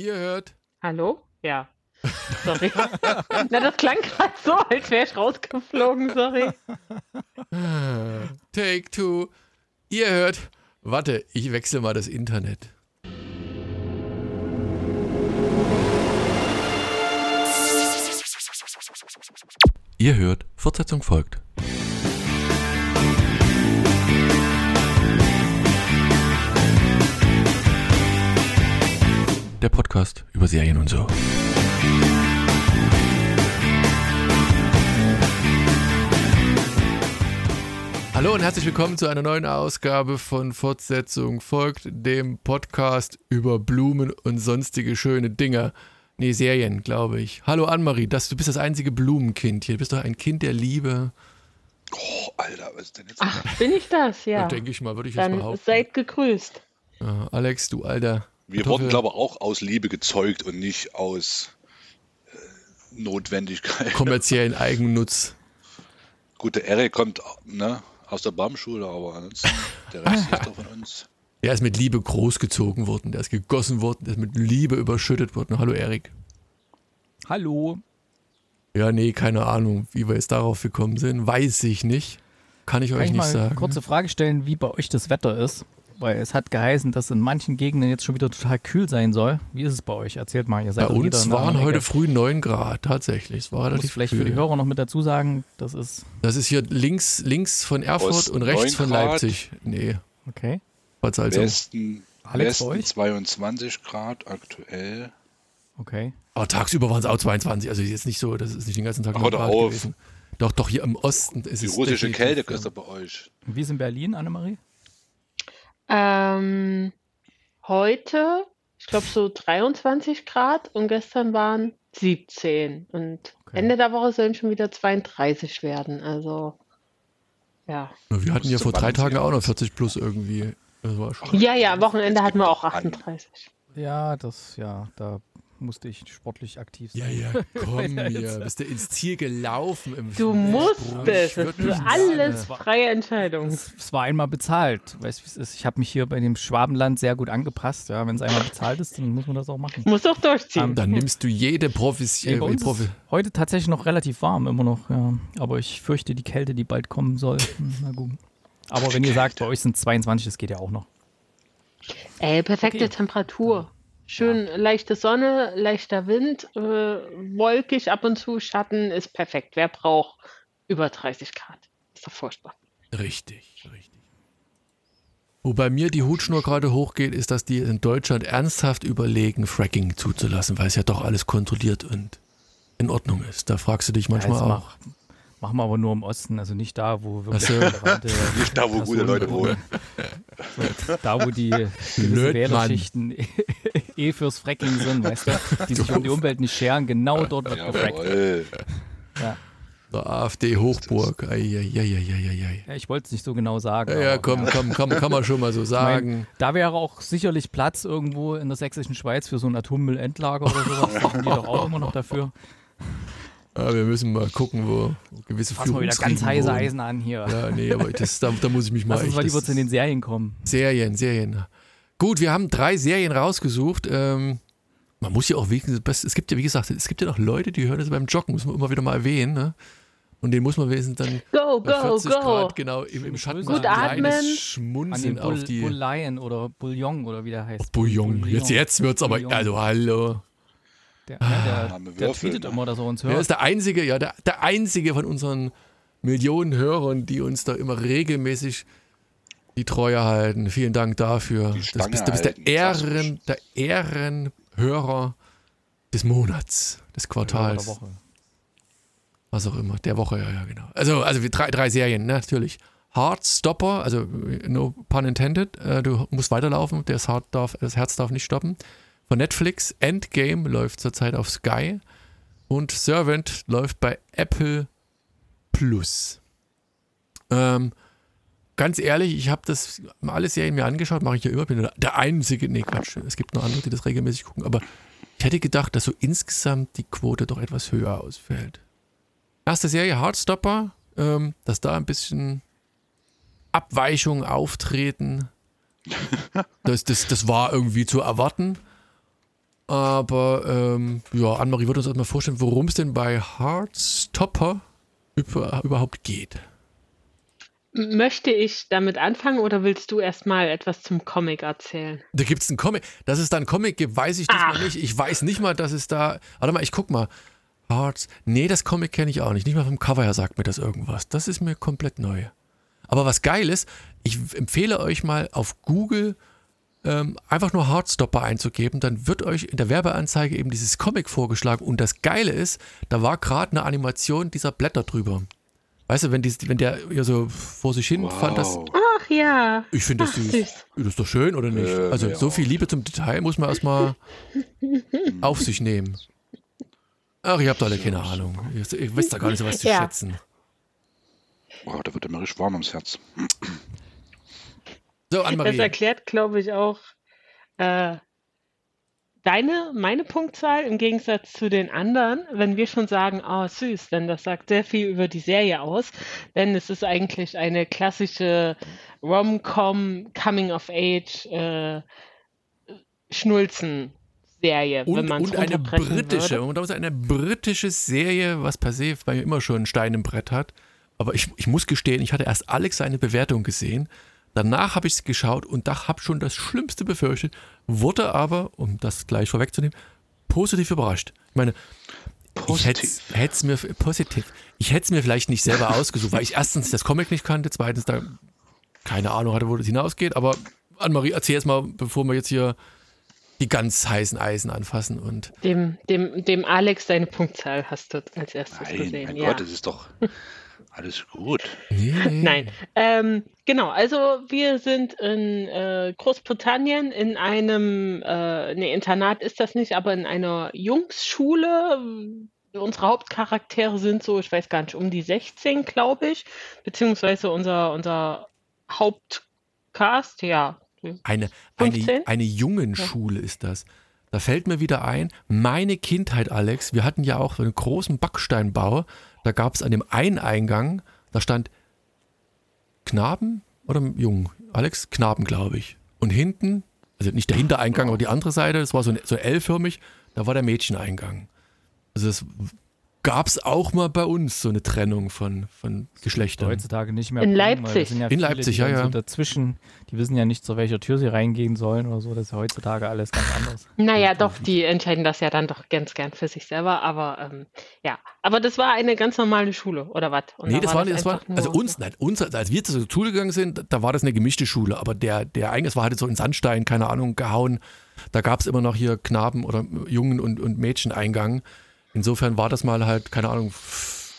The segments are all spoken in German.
Ihr hört. Hallo? Ja. Sorry. Na, das klang gerade so, als wäre ich rausgeflogen, sorry. Take two. Ihr hört. Warte, ich wechsle mal das Internet. Ihr hört, Fortsetzung folgt. Der Podcast über Serien und so. Hallo und herzlich willkommen zu einer neuen Ausgabe von Fortsetzung folgt, dem Podcast über Blumen und sonstige schöne Dinge. Nee, Serien, glaube ich. Hallo Annemarie, das, du bist das einzige Blumenkind hier. Du bist doch ein Kind der Liebe. Oh, Alter, was ist denn jetzt? Ach, bin ich das? Ja. Denke ich mal, würde ich jetzt Dann behaupten. seid gegrüßt. Alex, du alter. Wir wurden, glaube ich, auch aus Liebe gezeugt und nicht aus äh, Notwendigkeit. kommerziellen Eigennutz. Gut, der Erik kommt ne, aus der Baumschule, aber ansonsten, der Rest ist doch von uns. Der ist mit Liebe großgezogen worden, der ist gegossen worden, der ist mit Liebe überschüttet worden. Hallo Erik. Hallo. Ja, nee, keine Ahnung, wie wir jetzt darauf gekommen sind. Weiß ich nicht. Kann ich Kann euch ich nicht mal sagen. eine kurze Frage stellen, wie bei euch das Wetter ist? Weil es hat geheißen, dass in manchen Gegenden jetzt schon wieder total kühl sein soll. Wie ist es bei euch? Erzählt mal, ihr Bei seid jeder uns waren heute früh 9 Grad, tatsächlich. Es war Ich muss relativ vielleicht für die kühl. Hörer noch mit dazu sagen, das ist Das ist hier links, links von Erfurt Osten und rechts 9 von Grad. Leipzig. Nee, okay. was also. Westen, Alex, bei Westen euch? 22 Grad aktuell. Okay. Aber tagsüber waren es auch 22, also jetzt nicht so, das ist nicht den ganzen Tag Ach, 9 hör doch Grad auf. gewesen. Doch, doch, hier im Osten ist Die es. russische definitiv, Kälte ist bei euch. Wie ist in Berlin, Annemarie? Ähm, heute, ich glaube so 23 Grad und gestern waren 17. Und Okay. Ende der Woche sollen schon wieder 32 werden. Also, ja. Wir hatten ja vor drei Tagen auch noch aus? 40 plus irgendwie. Das war schon. Ja, ja, Wochenende hatten wir auch 38. Ja, das, ja, da musste ich sportlich aktiv sein. Ja, ja, komm jetzt- Bist du ins Ziel gelaufen im Du Sprung? musstest. Das ist alles sagen. freie Entscheidung. Es, es war einmal bezahlt. Weißt du, wie es ist? Ich habe mich hier bei dem Schwabenland sehr gut angepasst. Ja, wenn es einmal bezahlt ist, dann muss man das auch machen. Muss doch durchziehen. Dann nimmst du jede Profis Nee, äh, uns Profi heute tatsächlich noch relativ warm, immer noch, ja. Aber ich fürchte die Kälte, die bald kommen soll. Hm, Na gut. Aber wenn ihr sagt, bei euch sind 22, das geht ja auch noch. Ey, perfekte Okay. Temperatur. Schön leichte Sonne, leichter Wind, äh, wolkig ab und zu, Schatten ist perfekt. Wer braucht über 30 Grad? Ist doch furchtbar. Richtig, richtig. Wo bei mir die Hutschnur gerade hochgeht, ist, dass die in Deutschland ernsthaft überlegen, Fracking zuzulassen, weil es ja doch alles kontrolliert und in Ordnung ist. Da fragst du dich manchmal Ja, auch. jetzt mach, machen wir aber nur im Osten, also nicht da, wo wirklich Ach so. relevante Nicht da, wo gute Leute wohnen. So, da, wo die Wählerschichten eh fürs Fracking sind, weißt du, die sich um die Umwelt nicht scheren, genau dort wird gefrackt. Jawohl. Ja. Der AfD-Hochburg. Eieieiei. Ja, ich wollte es nicht so genau sagen. Ja, ja, aber, komm, komm, komm, kann man schon mal so sagen. da wäre auch sicherlich Platz irgendwo in der sächsischen Schweiz für so ein Atommüllendlager oder sowas. Da sind die doch auch immer noch dafür. Ja, wir müssen mal gucken, wo gewisse Fassen wir wieder ganz heiße. Eisen an hier. Ja, nee, aber das, da, da muss ich mich mal Lass uns mal lieber das- zu den Serien kommen. Serien, Serien. Gut, wir haben drei Serien rausgesucht. Ähm, man muss ja auch wenigstens, es gibt ja, wie gesagt, es gibt ja noch Leute, die hören das beim Joggen, muss man immer wieder mal erwähnen, ne? Und den muss man wenigstens dann Go, go, 40 go. Grad genau im, im Schatten Gut so ein atmen. kleines An den Schmunzeln Bull, auf die Bullion oder Bouillon oder wie der heißt. Bouillon. Jetzt, jetzt wird's aber, Bouillon. also hallo. Der, ja, der, der Würfel, tweetet ne? immer, dass er uns Er hört. ist der einzige, ja, der, der einzige von unseren Millionen Hörern, die uns da immer regelmäßig die Treue halten. Vielen Dank dafür. Das bist, du bist der Ehren, der Ehrenhörer des Monats, des Oder Quartals, Woche. was auch immer, der Woche, ja, ja, genau. Also, also drei, drei Serien, ne, natürlich. Heartstopper, also no pun intended, äh, du musst weiterlaufen, das, Heart darf, das Herz darf nicht stoppen. Von Netflix, Endgame läuft zurzeit auf Sky und Servant läuft bei Apple Plus. Ähm, ganz ehrlich, ich habe das mal alle Serien mir angeschaut, mache ich ja immer, bin der einzige, nee Quatsch, es gibt noch andere, die das regelmäßig gucken, aber ich hätte gedacht, dass so insgesamt die Quote doch etwas höher ausfällt. Erste Serie Heartstopper, ähm, dass da ein bisschen Abweichungen auftreten. Das, das, das war irgendwie zu erwarten. Aber ähm, ja, Annemarie würde uns erstmal vorstellen, worum es denn bei Heartstopper über, überhaupt geht. Möchte ich damit anfangen oder willst du erstmal etwas zum Comic erzählen? Da gibt es einen Comic. Dass es da einen Comic gibt, weiß ich diesmal Ach. nicht. Ich weiß nicht mal, dass es da. Warte mal, ich guck mal. Hearts. Nee, das Comic kenne ich auch nicht. Nicht mal vom Cover her sagt mir das irgendwas. Das ist mir komplett neu. Aber was geil ist, ich empfehle euch mal auf Google ähm, einfach nur Heartstopper einzugeben, dann wird euch in der Werbeanzeige eben dieses Comic vorgeschlagen. Und das Geile ist, da war gerade eine Animation dieser Blätter drüber. Weißt du, wenn, die, wenn der hier so vor sich hin fand, das. Wow. Ach ja. Ich finde das süß. süß. Das ist doch schön, oder nicht? Äh, also ja. so viel Liebe zum Detail muss man erstmal auf sich nehmen. Ach, ihr habt alle keine Ahnung. Ihr, wisst da gar nicht so was zu Ja. schätzen. Wow, da wird mir richtig warm ums Herz. So, Das Annemarie. erklärt, glaube ich, auch äh, deine, meine Punktzahl im Gegensatz zu den anderen, wenn wir schon sagen, oh süß, denn das sagt sehr viel über die Serie aus, denn es ist eigentlich eine klassische Rom-Com Coming of Age äh, Schnulzen-Serie, wenn Und, man es und eine britische, würde. und da ist eine britische Serie, was per se bei mir immer schon einen Stein im Brett hat. Aber ich, ich muss gestehen, ich hatte erst Alex seine Bewertung gesehen. Danach habe ich es geschaut und da habe schon das Schlimmste befürchtet, wurde aber, um das gleich vorwegzunehmen, positiv überrascht. Ich meine, ich hätte es mir positiv. Ich hätte es mir vielleicht nicht selber ausgesucht, weil ich erstens das Comic nicht kannte, zweitens da keine Ahnung hatte, wo das hinausgeht. Aber Annemarie, erzähl jetzt mal, bevor wir jetzt hier die ganz heißen Eisen anfassen und Dem, dem, dem Alex deine Punktzahl hast du als erstes Nein, gesehen. mein ja. Gott, das ist doch alles gut. Nein, ähm, genau, also wir sind in äh, Großbritannien in einem, äh, nee, Internat ist das nicht, aber in einer Jungsschule. Unsere Hauptcharaktere sind so, ich weiß gar nicht, um die 16, glaube ich, beziehungsweise unser, unser Hauptcast, ja. Eine, eine, 15? eine Jungenschule ist das. Da fällt mir wieder ein, meine Kindheit, Alex, wir hatten ja auch so einen großen Backsteinbau. Da gab es an dem einen Eingang, da stand Knaben oder Jungen? Alex, Knaben, glaube ich. Und hinten, also nicht der Hintereingang, aber die andere Seite, das war so, so L-förmig, da war der Mädcheneingang. Also das gab es auch mal bei uns, so eine Trennung von, von Geschlechtern. Heutzutage nicht mehr. In Leipzig. Ja In viele, Leipzig, ja, ja. So dazwischen, die wissen ja nicht, zu welcher Tür sie reingehen sollen oder so. Das ist ja heutzutage alles ganz anders. Naja, doch, die entscheiden das ja dann doch ganz gern für sich selber, aber ähm, ja. Aber das war eine ganz normale Schule, oder was? Und Nee, da das war, das war, also uns, nein, uns, als wir zur Schule gegangen sind, da war das eine gemischte Schule, aber der, der Eingang, es war halt so in Sandstein, keine Ahnung, gehauen. Da gab es immer noch hier Knaben oder Jungen und, und Mädcheneingang. Insofern war das mal halt, keine Ahnung,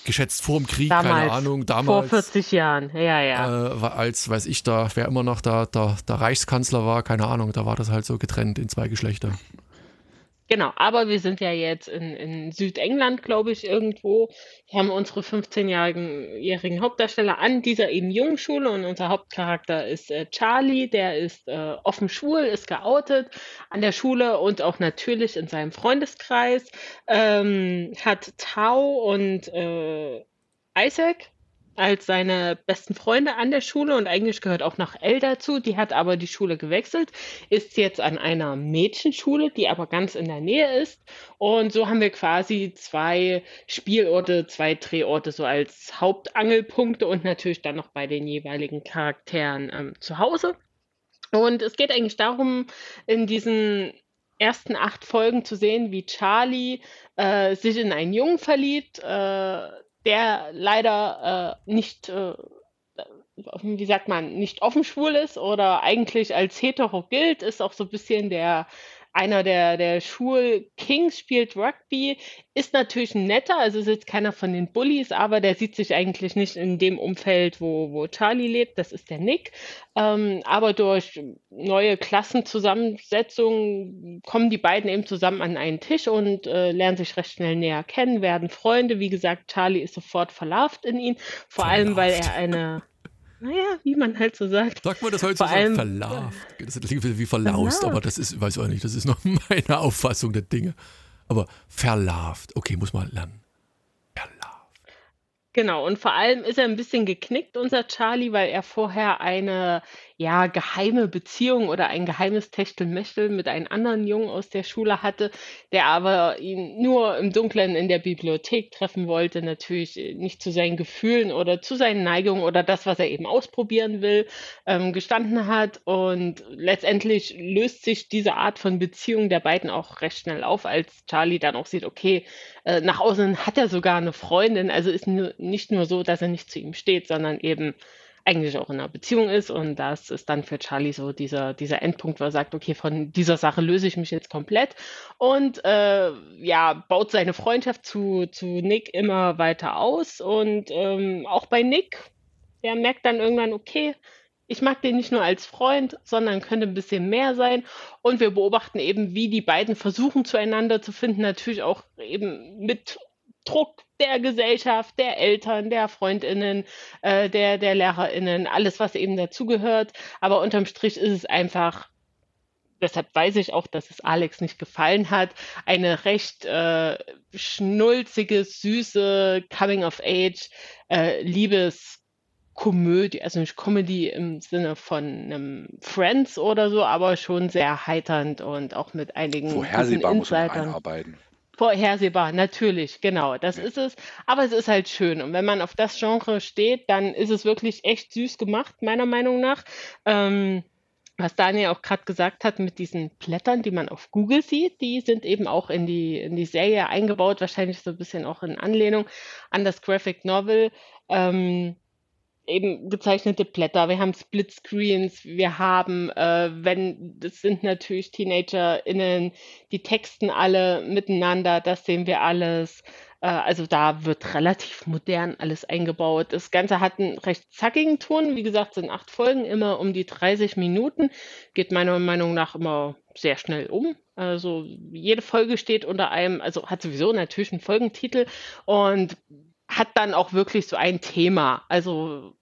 geschätzt vor dem Krieg, keine Damals, Ahnung, Vor damals. 40 Jahren, ja, ja. Äh, als, weiß ich, da, wer immer noch da, da, der Reichskanzler war, keine Ahnung, da war das halt so getrennt in zwei Geschlechter. Genau, aber wir sind ja jetzt in, in Südengland, glaube ich, irgendwo. Wir haben unsere 15-jährigen Hauptdarsteller an dieser eben Jungschule und unser Hauptcharakter ist äh, Charlie, der ist äh, offen schwul, ist geoutet an der Schule und auch natürlich in seinem Freundeskreis. Ähm, hat Tao und äh, Isaac als seine besten Freunde an der Schule und eigentlich gehört auch noch Elle dazu. Die hat aber die Schule gewechselt, ist jetzt an einer Mädchenschule, die aber ganz in der Nähe ist. Und so haben wir quasi zwei Spielorte, zwei Drehorte so als Hauptangelpunkte und natürlich dann noch bei den jeweiligen Charakteren ähm, zu Hause. Und es geht eigentlich darum, in diesen ersten acht Folgen zu sehen, wie Charlie äh, sich in einen Jungen verliebt, äh, der leider äh, nicht, äh, wie sagt man, nicht offen schwul ist oder eigentlich als hetero gilt, ist auch so ein bisschen der einer der, der Schulkings spielt Rugby, ist natürlich ein netter, also ist jetzt keiner von den Bullies, aber der sieht sich eigentlich nicht in dem Umfeld, wo, wo Charlie lebt, das ist der Nick. Ähm, aber durch neue Klassenzusammensetzungen kommen die beiden eben zusammen an einen Tisch und äh, lernen sich recht schnell näher kennen, werden Freunde. Wie gesagt, Charlie ist sofort verlauft in ihn, vor allem weil er eine, naja, wie man halt so sagt, Sagt man das heute Vor so allem- verlarvt? Das klingt wie verlaust, Verlarvt. aber das ist, weiß ich auch nicht, das ist noch meine Auffassung der Dinge. Aber verlarvt, okay, muss man lernen. Verlarvt. Genau, und vor allem ist er ein bisschen geknickt, unser Charlie, weil er vorher eine ja, geheime Beziehung oder ein geheimes Techtelmechtel mit einem anderen Jungen aus der Schule hatte, der aber ihn nur im Dunkeln in der Bibliothek treffen wollte, natürlich äh, nicht zu seinen Gefühlen oder zu seinen Neigungen oder das, was er eben ausprobieren will, ähm, gestanden hat. Und letztendlich löst sich diese Art von Beziehung der beiden auch recht schnell auf, als Charlie dann auch sieht, okay, äh, nach außen hat er sogar eine Freundin, also ist nicht nur so, dass er nicht zu ihm steht, sondern eben eigentlich auch in einer Beziehung ist. Und das ist dann für Charlie so dieser, dieser Endpunkt, wo er sagt, okay, von dieser Sache löse ich mich jetzt komplett. Und äh, ja, baut seine Freundschaft zu, zu Nick immer weiter aus. Und ähm, auch bei Nick, der merkt dann irgendwann, okay, ich mag den nicht nur als Freund, sondern könnte ein bisschen mehr sein. Und wir beobachten eben, wie die beiden versuchen zueinander zu finden, natürlich auch eben mit Druck der Gesellschaft, der Eltern, der Freundinnen, äh, der, der Lehrerinnen, alles, was eben dazugehört. Aber unterm Strich ist es einfach, deshalb weiß ich auch, dass es Alex nicht gefallen hat, eine recht äh, schnulzige, süße Coming-of-Age, äh, Liebes- Komödie, also nicht Comedy im Sinne von einem Friends oder so, aber schon sehr heiternd und auch mit einigen Vorhersehbar muss man einarbeiten. Vorhersehbar, natürlich, genau, das ist es. Aber es ist halt schön. Und wenn man auf das Genre steht, dann ist es wirklich echt süß gemacht, meiner Meinung nach. Ähm, was Daniel auch gerade gesagt hat mit diesen Blättern, die man auf Google sieht, die sind eben auch in die, in die Serie eingebaut, wahrscheinlich so ein bisschen auch in Anlehnung an das Graphic Novel. Ähm, eben gezeichnete Blätter, wir haben Splitscreens, wir haben, äh, wenn, das sind natürlich TeacherInnen, die texten alle miteinander, das sehen wir alles. Äh, also da wird relativ modern alles eingebaut. Das Ganze hat einen recht zackigen Ton, wie gesagt, sind acht Folgen, immer um die 30 Minuten, geht meiner Meinung nach immer sehr schnell um. Also jede Folge steht unter einem, also hat sowieso natürlich einen Folgentitel und hat dann auch wirklich so ein Thema. Also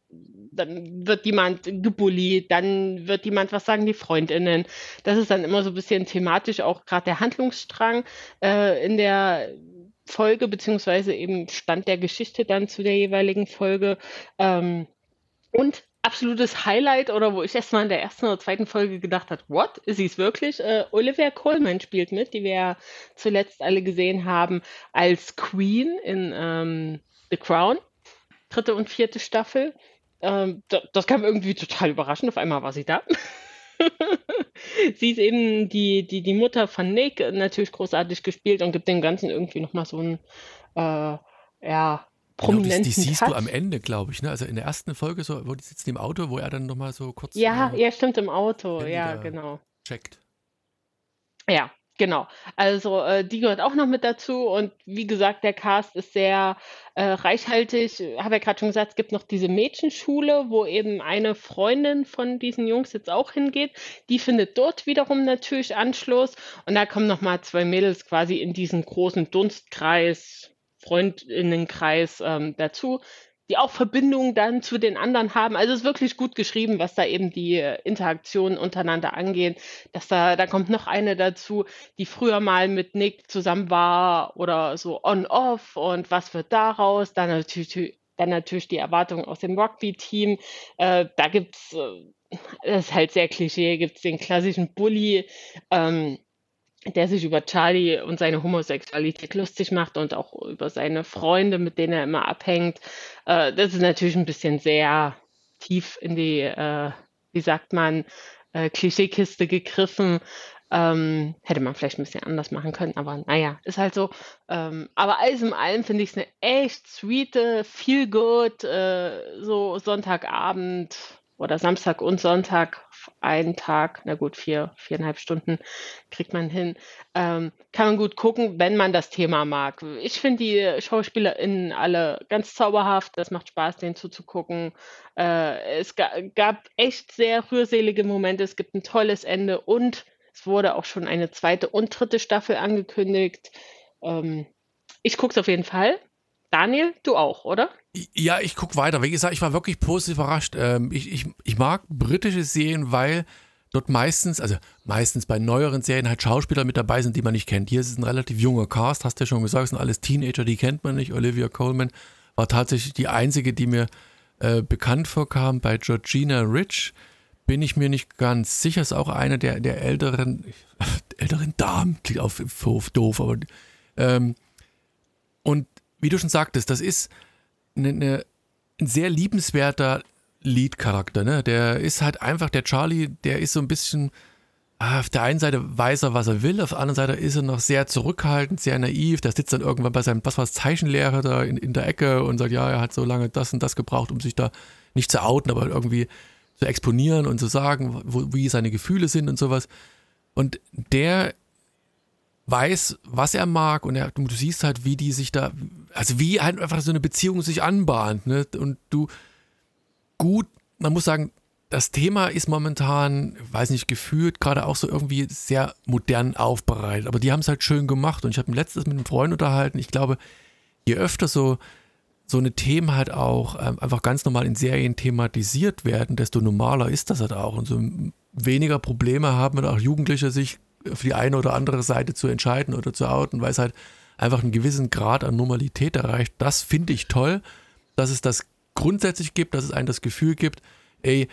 dann wird jemand gebullied, dann wird jemand was sagen, die Freundinnen. Das ist dann immer so ein bisschen thematisch auch gerade der Handlungsstrang äh, in der Folge, beziehungsweise eben Stand der Geschichte dann zu der jeweiligen Folge. Ähm, und absolutes Highlight oder wo ich erst mal in der ersten oder zweiten Folge gedacht habe, what? Ist sie es wirklich? Äh, Olivia Colman spielt mit, die wir ja zuletzt alle gesehen haben als Queen in ähm, The Crown, dritte und vierte Staffel. Ähm, da, das kam irgendwie total überraschend. Auf einmal war sie da. sie ist eben die, die, die Mutter von Nick, natürlich großartig gespielt und gibt dem Ganzen irgendwie nochmal so einen, äh, ja, Genau, die, prominenten die siehst Touch. du am Ende, glaube ich. Ne? Also in der ersten Folge, so, wo die sitzen im Auto, wo er dann nochmal so kurz Ja, äh, ja, stimmt, im Auto. Ja, genau. checkt. Ja, genau. Also äh, die gehört auch noch mit dazu und wie gesagt, der Cast ist sehr äh, reichhaltig. Habe ja gerade schon gesagt, es gibt noch diese Mädchenschule, wo eben eine Freundin von diesen Jungs jetzt auch hingeht. Die findet dort wiederum natürlich Anschluss und da kommen noch mal zwei Mädels quasi in diesen großen Dunstkreis, Freundinnenkreis ähm, dazu. Die auch Verbindungen dann zu den anderen haben. Also es ist wirklich gut geschrieben, was da eben die äh, Interaktionen untereinander angeht dass da, da kommt noch eine dazu, die früher mal mit Nick zusammen war oder so on-off und was wird daraus? Dann natürlich, dann natürlich die Erwartungen aus dem Rugby-Team. Äh, da gibt's, äh, das ist halt sehr Klischee, gibt's den klassischen Bully, ähm, der sich über Charlie und seine Homosexualität lustig macht und auch über seine Freunde, mit denen er immer abhängt. Äh, das ist natürlich ein bisschen sehr tief in die, äh, wie sagt man, äh, Klischeekiste gegriffen. Ähm, hätte man vielleicht ein bisschen anders machen können, aber naja, ist halt so. Ähm, aber alles in allem finde ich es eine echt sweete, feel good, äh, so Sonntagabend oder Samstag und Sonntag, einen Tag, na gut, vier, viereinhalb Stunden kriegt man hin. Ähm, kann man gut gucken, wenn man das Thema mag. Ich finde die SchauspielerInnen alle ganz zauberhaft. Das macht Spaß, denen zuzugucken. Äh, es ga, gab echt sehr rührselige Momente. Es gibt ein tolles Ende und es wurde auch schon eine zweite und dritte Staffel angekündigt. Ähm, ich gucke es auf jeden Fall. Daniel, du auch, oder? Ja, ich gucke weiter. Wie gesagt, ich war wirklich positiv überrascht. Ähm, ich, ich, ich mag britische Serien, weil dort meistens, also meistens bei neueren Serien halt Schauspieler mit dabei sind, die man nicht kennt. Hier ist es ein relativ junger Cast, hast du ja schon gesagt, es sind alles Teenager, die kennt man nicht. Olivia Colman war tatsächlich die einzige, die mir äh, bekannt vorkam bei Georgina Rich. bin ich mir nicht ganz sicher. Ist auch eine der, der älteren, älteren Damen, klingt auf doof, doof aber ähm, und wie du schon sagtest, das ist eine, eine, ein sehr liebenswerter Lead-Charakter. Ne? Der ist halt einfach, der Charlie, der ist so ein bisschen, ah, auf der einen Seite weiß er, was er will, auf der anderen Seite ist er noch sehr zurückhaltend, sehr naiv. Der sitzt dann irgendwann bei seinem, was war Zeichenlehrer da in, in der Ecke und sagt, ja, er hat so lange das und das gebraucht, um sich da nicht zu outen, aber irgendwie zu exponieren und zu sagen, wo, wie seine Gefühle sind und sowas. Und der weiß, was er mag und er, du siehst halt, wie die sich da, also wie halt einfach so eine Beziehung sich anbahnt. Ne? Und du, gut, man muss sagen, das Thema ist momentan, weiß nicht, gefühlt gerade auch so irgendwie sehr modern aufbereitet. Aber die haben es halt schön gemacht. Und ich habe letztes mit einem Freund unterhalten. Ich glaube, je öfter so so eine Themen halt auch ähm, einfach ganz normal in Serien thematisiert werden, desto normaler ist das halt auch. Und so weniger Probleme haben und auch Jugendliche sich für die eine oder andere Seite zu entscheiden oder zu outen, weil es halt einfach einen gewissen Grad an Normalität erreicht. Das finde ich toll, dass es das grundsätzlich gibt, dass es einem das Gefühl gibt, ey,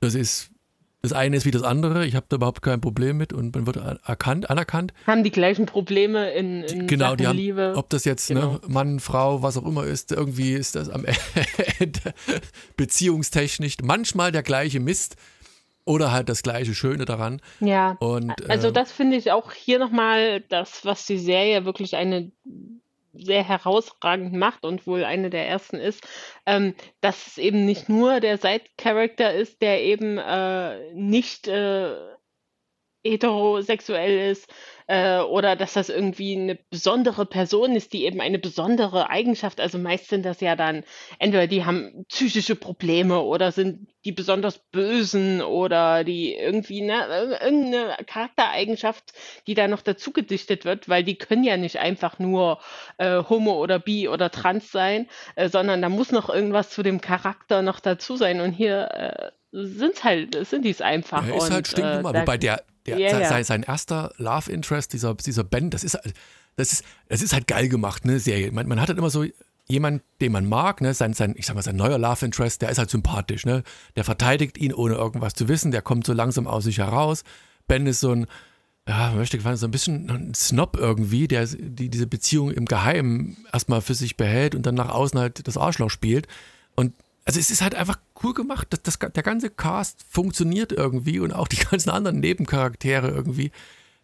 das ist das eine ist wie das andere. Ich habe da überhaupt kein Problem mit und man wird erkannt, anerkannt. Haben die gleichen Probleme in, in genau, Sachen die haben, Liebe. Ob das jetzt ne, Genau. ne, Mann, Frau, was auch immer ist, irgendwie ist das am Ende beziehungstechnisch manchmal der gleiche Mist oder halt das gleiche Schöne daran. Ja, Und, also äh, das finde ich auch hier nochmal das, was die Serie wirklich eine sehr herausragend macht und wohl eine der ersten ist, ähm, dass es eben nicht nur der Side-Character ist, der eben äh, nicht äh, heterosexuell ist äh, oder dass das irgendwie eine besondere Person ist, die eben eine besondere Eigenschaft, also meist sind das ja dann entweder die haben psychische Probleme oder sind die besonders bösen oder die irgendwie ne, ir- irgendeine Charaktereigenschaft, die da noch dazu gedichtet wird, weil die können ja nicht einfach nur äh, homo oder bi oder trans sein, äh, sondern da muss noch irgendwas zu dem Charakter noch dazu sein. Und hier sind's halt, sind die es einfach. er ist halt stinknormal. äh, Wobei der, der Ja, sein, ja. sein- erster Love Interest, dieser, dieser Ben, das ist, das ist, das ist halt geil gemacht, ne, Serie. Man, man hat halt immer so jemand, den man mag, ne, sein, sein, ich sag mal, sein neuer Love Interest, der ist halt sympathisch, ne. Der verteidigt ihn, ohne irgendwas zu wissen, der kommt so langsam aus sich heraus. Ben ist so ein, ja, man möchte gefallen, so ein bisschen ein Snob irgendwie, der die, diese Beziehung im Geheimen erstmal für sich behält und dann nach außen halt das Arschloch spielt. Und also es ist halt einfach cool gemacht. Das, das, der ganze Cast funktioniert irgendwie und auch die ganzen anderen Nebencharaktere irgendwie.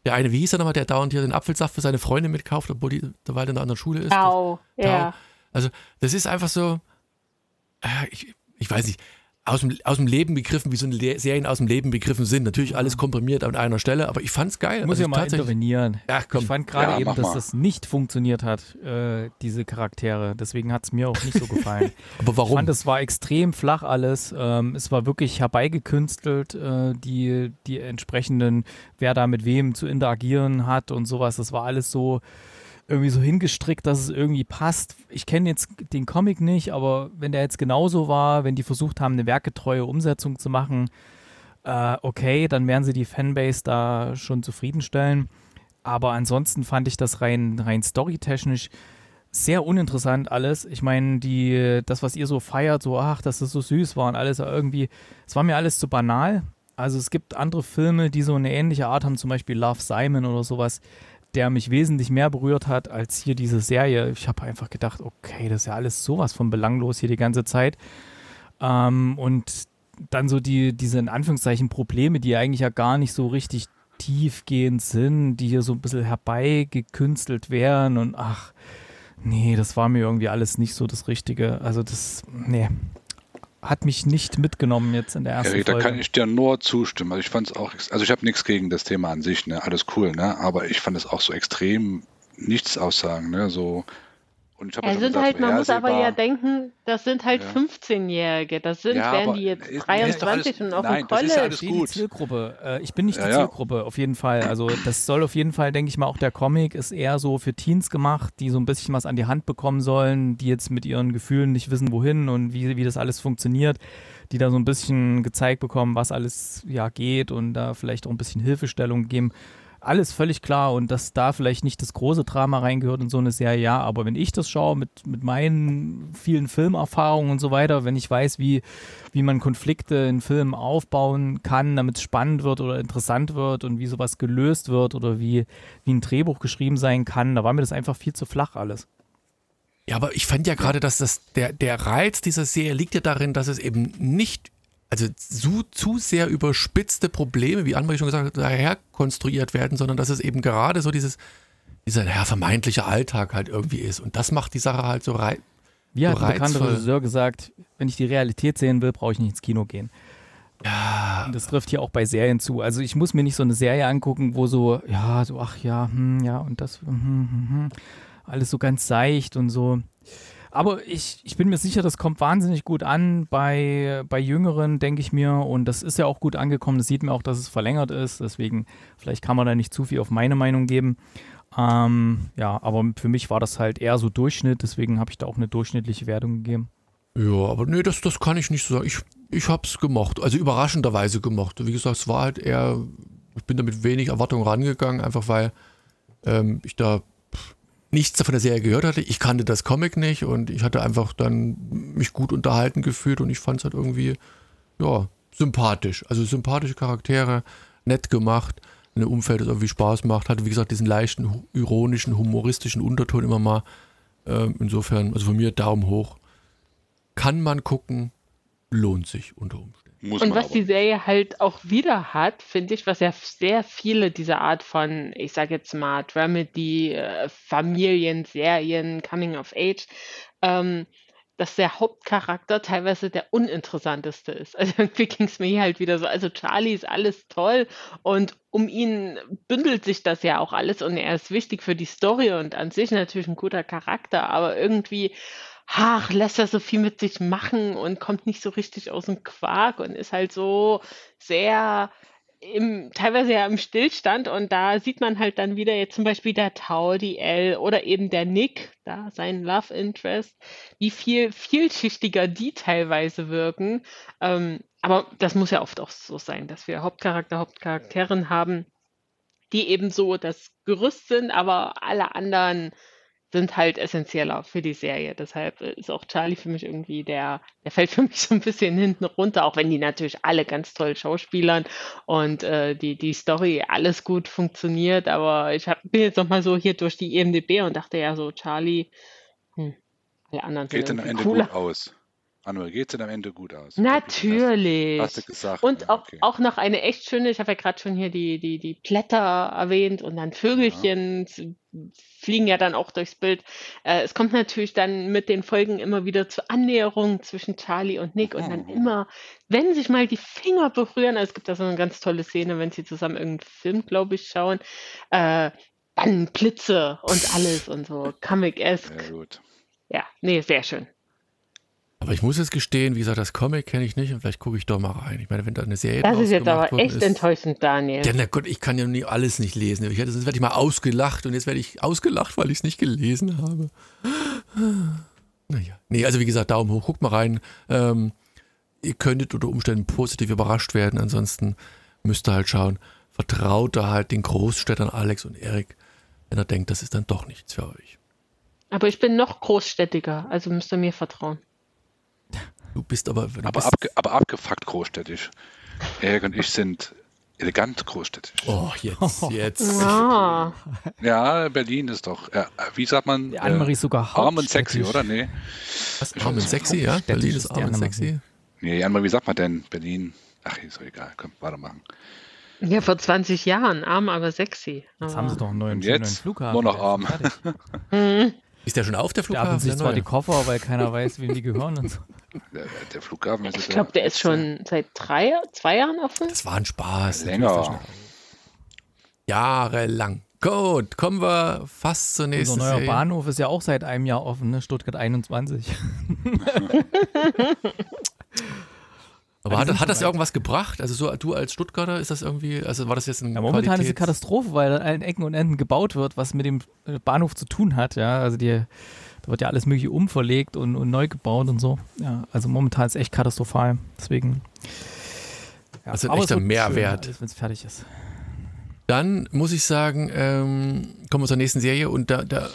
Der eine, wie hieß er nochmal, der dauernd hier den Apfelsaft für seine Freundin mitkauft, obwohl die derweil in einer anderen Schule ist. Tau. ja. Also, das ist einfach so, äh, ich, ich weiß nicht, aus dem, aus dem Leben begriffen, wie so eine Le Serien aus dem Leben begriffen sind. Natürlich alles komprimiert an einer Stelle, aber ich fand's geil. Ich muss Also ja mal intervenieren. Ja, komm. Ich fand gerade Ja, eben, dass mal. das nicht funktioniert hat, äh, diese Charaktere. Deswegen hat es mir auch nicht so gefallen. Aber Ich warum? fand, es war extrem flach alles. Ähm, es war wirklich herbeigekünstelt, äh, die, die entsprechenden, wer da mit wem zu interagieren hat und sowas. Das war alles so irgendwie so hingestrickt, dass es irgendwie passt. Ich kenne jetzt den Comic nicht, aber wenn der jetzt genauso war, wenn die versucht haben, eine werkgetreue Umsetzung zu machen, äh, okay, dann werden sie die Fanbase da schon zufriedenstellen. Aber ansonsten fand ich das rein, rein storytechnisch sehr uninteressant alles. Ich meine, die, das, was ihr so feiert, so, ach, dass das so süß war und alles, irgendwie, es war mir alles zu banal. Also es gibt andere Filme, die so eine ähnliche Art haben, zum Beispiel Love Simon oder sowas, der mich wesentlich mehr berührt hat als hier diese Serie. Ich habe einfach gedacht, okay, das ist ja alles sowas von belanglos hier die ganze Zeit. Ähm, und dann so die, diese in Anführungszeichen Probleme, die eigentlich ja gar nicht so richtig tiefgehend sind, die hier so ein bisschen herbeigekünstelt wären und ach, nee, das war mir irgendwie alles nicht so das Richtige. Also das, nee, hat mich nicht mitgenommen jetzt in der ersten Erik, da Folge. kann ich dir nur zustimmen. Also ich fand es auch, also ich habe nichts gegen das Thema an sich, ne? Alles cool, ne? Aber ich fand es auch so extrem nichts aussagen, ne? So und ich habe Ja, sind gesagt, halt, man muss aber ja denken, das sind halt Ja. 15-Jährige. Das sind, Ja, wären die jetzt ist- ist doch 23 alles- und auf nein, dem das ist ja College. alles Ich bin die gut. Zielgruppe. Äh, ich bin nicht Ja, die. Zielgruppe, auf jeden Fall. Also das soll auf jeden Fall, denke ich mal, auch der Comic ist eher so für Teens gemacht, die so ein bisschen was an die Hand bekommen sollen, die jetzt mit ihren Gefühlen nicht wissen, wohin und wie, wie das alles funktioniert, die da so ein bisschen gezeigt bekommen, was alles ja geht und da vielleicht auch ein bisschen Hilfestellung geben. Alles völlig klar und dass da vielleicht nicht das große Drama reingehört in so eine Serie, ja, aber wenn ich das schaue mit, mit meinen vielen Filmerfahrungen und so weiter, wenn ich weiß, wie, wie man Konflikte in Filmen aufbauen kann, damit es spannend wird oder interessant wird und wie sowas gelöst wird oder wie, wie ein Drehbuch geschrieben sein kann, da war mir das einfach viel zu flach alles. Ja, aber ich fand ja gerade, dass das der, der Reiz dieser Serie liegt ja darin, dass es eben nicht also zu, zu sehr überspitzte Probleme, wie Anne schon gesagt hat, daher konstruiert werden, sondern dass es eben gerade so dieses, dieser ja, vermeintliche Alltag halt irgendwie ist. Und das macht die Sache halt so, rei Wie hat so ein bekannter Regisseur gesagt, wenn ich die Realität sehen will, brauche ich nicht ins Kino gehen. Ja. Und das trifft hier auch bei Serien zu. Also ich muss mir nicht so eine Serie angucken, wo so, ja, so, ach ja, hm, ja, und das, hm, hm, hm, hm alles so ganz seicht und so. Aber ich, ich bin mir sicher, das kommt wahnsinnig gut an bei, bei Jüngeren, denke ich mir. Und das ist ja auch gut angekommen. Das sieht man auch, dass es verlängert ist. Deswegen, vielleicht kann man da nicht zu viel auf meine Meinung geben. Ähm, ja, aber für mich war das halt eher so Durchschnitt. Deswegen habe ich da auch eine durchschnittliche Wertung gegeben. Ja, aber nee, das, das kann ich nicht so sagen. Ich, ich habe es gemocht. Also überraschenderweise gemocht. Wie gesagt, es war halt eher, ich bin da mit wenig Erwartung rangegangen, einfach weil ähm, ich da nichts von der Serie gehört hatte. Ich kannte das Comic nicht und ich hatte einfach dann mich gut unterhalten gefühlt und ich fand es halt irgendwie, ja, sympathisch. Also sympathische Charaktere, nett gemacht, ein Umfeld, das irgendwie Spaß macht, hatte wie gesagt diesen leichten, ironischen, humoristischen Unterton immer mal. Ähm, insofern, also von mir Daumen hoch. Kann man gucken, lohnt sich unter Umständen. Muss und was aber. die Serie halt auch wieder hat, finde ich, was ja sehr viele dieser Art von, ich sage jetzt mal, Dramedy, äh, Familienserien, Coming of Age, ähm, dass der Hauptcharakter teilweise der uninteressanteste ist. Also irgendwie ging es mir hier halt wieder so. Also Charlie ist alles toll und um ihn bündelt sich das ja auch alles und er ist wichtig für die Story und an sich natürlich ein guter Charakter, aber irgendwie ach, lässt er so viel mit sich machen und kommt nicht so richtig aus dem Quark und ist halt so sehr im, teilweise ja im Stillstand und da sieht man halt dann wieder jetzt zum Beispiel der Tau, die L oder eben der Nick, da sein Love Interest, wie viel vielschichtiger die teilweise wirken. Ähm, aber das muss ja oft auch so sein, dass wir Hauptcharakter, Hauptcharakterin haben, die eben so das Gerüst sind, aber alle anderen sind halt essentieller für die Serie. Deshalb äh, ist auch Charlie für mich irgendwie der, der fällt für mich so ein bisschen hinten runter, auch wenn die natürlich alle ganz toll schauspielern und äh, die, die Story alles gut funktioniert. Aber ich hab, bin jetzt nochmal so hier durch die EMDB und dachte ja so, Charlie, hm, alle anderen Geht sind dann am Ende cooler. gut aus. Manuel, geht es denn am Ende gut aus? Natürlich. Hast, du gesagt. Und auch, okay. auch noch eine echt schöne, ich habe ja gerade schon hier die, die, die Blätter erwähnt und dann Vögelchen ja. fliegen ja dann auch durchs Bild. Äh, es kommt natürlich dann mit den Folgen immer wieder zur Annäherung zwischen Charlie und Nick und dann mhm. immer, wenn sich mal die Finger berühren, also es gibt da so eine ganz tolle Szene, wenn sie zusammen irgendeinen Film, glaube ich, schauen, äh, dann Blitze und alles und so, Comic-esque. Sehr gut. Ja, nee, sehr schön. Aber ich muss es gestehen, wie gesagt, das Comic kenne ich nicht und vielleicht gucke ich doch mal rein. Ich meine, wenn da eine Serie Das ist jetzt aber echt ist, enttäuschend, Daniel. Ja, na Gott, ich kann ja nie alles nicht lesen. Ich sonst werde ich mal ausgelacht und jetzt werde ich ausgelacht, weil ich es nicht gelesen habe. Naja. Nee, also wie gesagt, Daumen hoch, guckt mal rein. Ähm, ihr könntet unter Umständen positiv überrascht werden. Ansonsten müsst ihr halt schauen. Vertraut da halt den Großstädtern Alex und Erik, wenn er denkt, das ist dann doch nichts für euch. Aber ich bin noch großstädtiger, also müsst ihr mir vertrauen. Du bist aber. Du aber, bist abge, aber abgefuckt großstädtisch. Erik und ich sind elegant großstädtisch. Oh, jetzt, jetzt. Ja, ja Berlin ist doch, äh, wie sagt man? Die Annemarie ist sogar Arm und sexy, oder? Nee. Was? Arm und sexy, ja? Berlin ist arm und sexy. Nee, Annemarie, wie sagt man denn? Berlin. Ach, ist doch egal. Komm, weitermachen. Ja, vor 20 Jahren. Arm, aber sexy. Jetzt haben sie doch einen neuen, neuen Flughafen. Nur noch arm. Ist der schon auf der Flughafen? Da sich zwar die Koffer, weil keiner weiß, wem die gehören und so. Der, der Flughafen ist Ich glaube, der ist schon seit drei, zwei Jahren offen. Das war ein Spaß. Länger. Jahrelang. Gut, kommen wir fast zur nächsten Unser neuer Serie. Bahnhof ist ja auch seit einem Jahr offen, ne? Stuttgart 21. Aber hat, hat das irgendwas gebracht? Also so du als Stuttgarter, ist das irgendwie, also war das jetzt ein ja, Momentan Qualitäts ist eine Katastrophe, weil an allen Ecken und Enden gebaut wird, was mit dem Bahnhof zu tun hat, ja. Also die, da wird ja alles mögliche umverlegt und, und neu gebaut und so. Ja, also momentan ist es echt katastrophal. Deswegen. Ja, also ein echter Mehrwert. Wenn es fertig ist. Dann muss ich sagen, ähm, kommen wir zur nächsten Serie und da, da,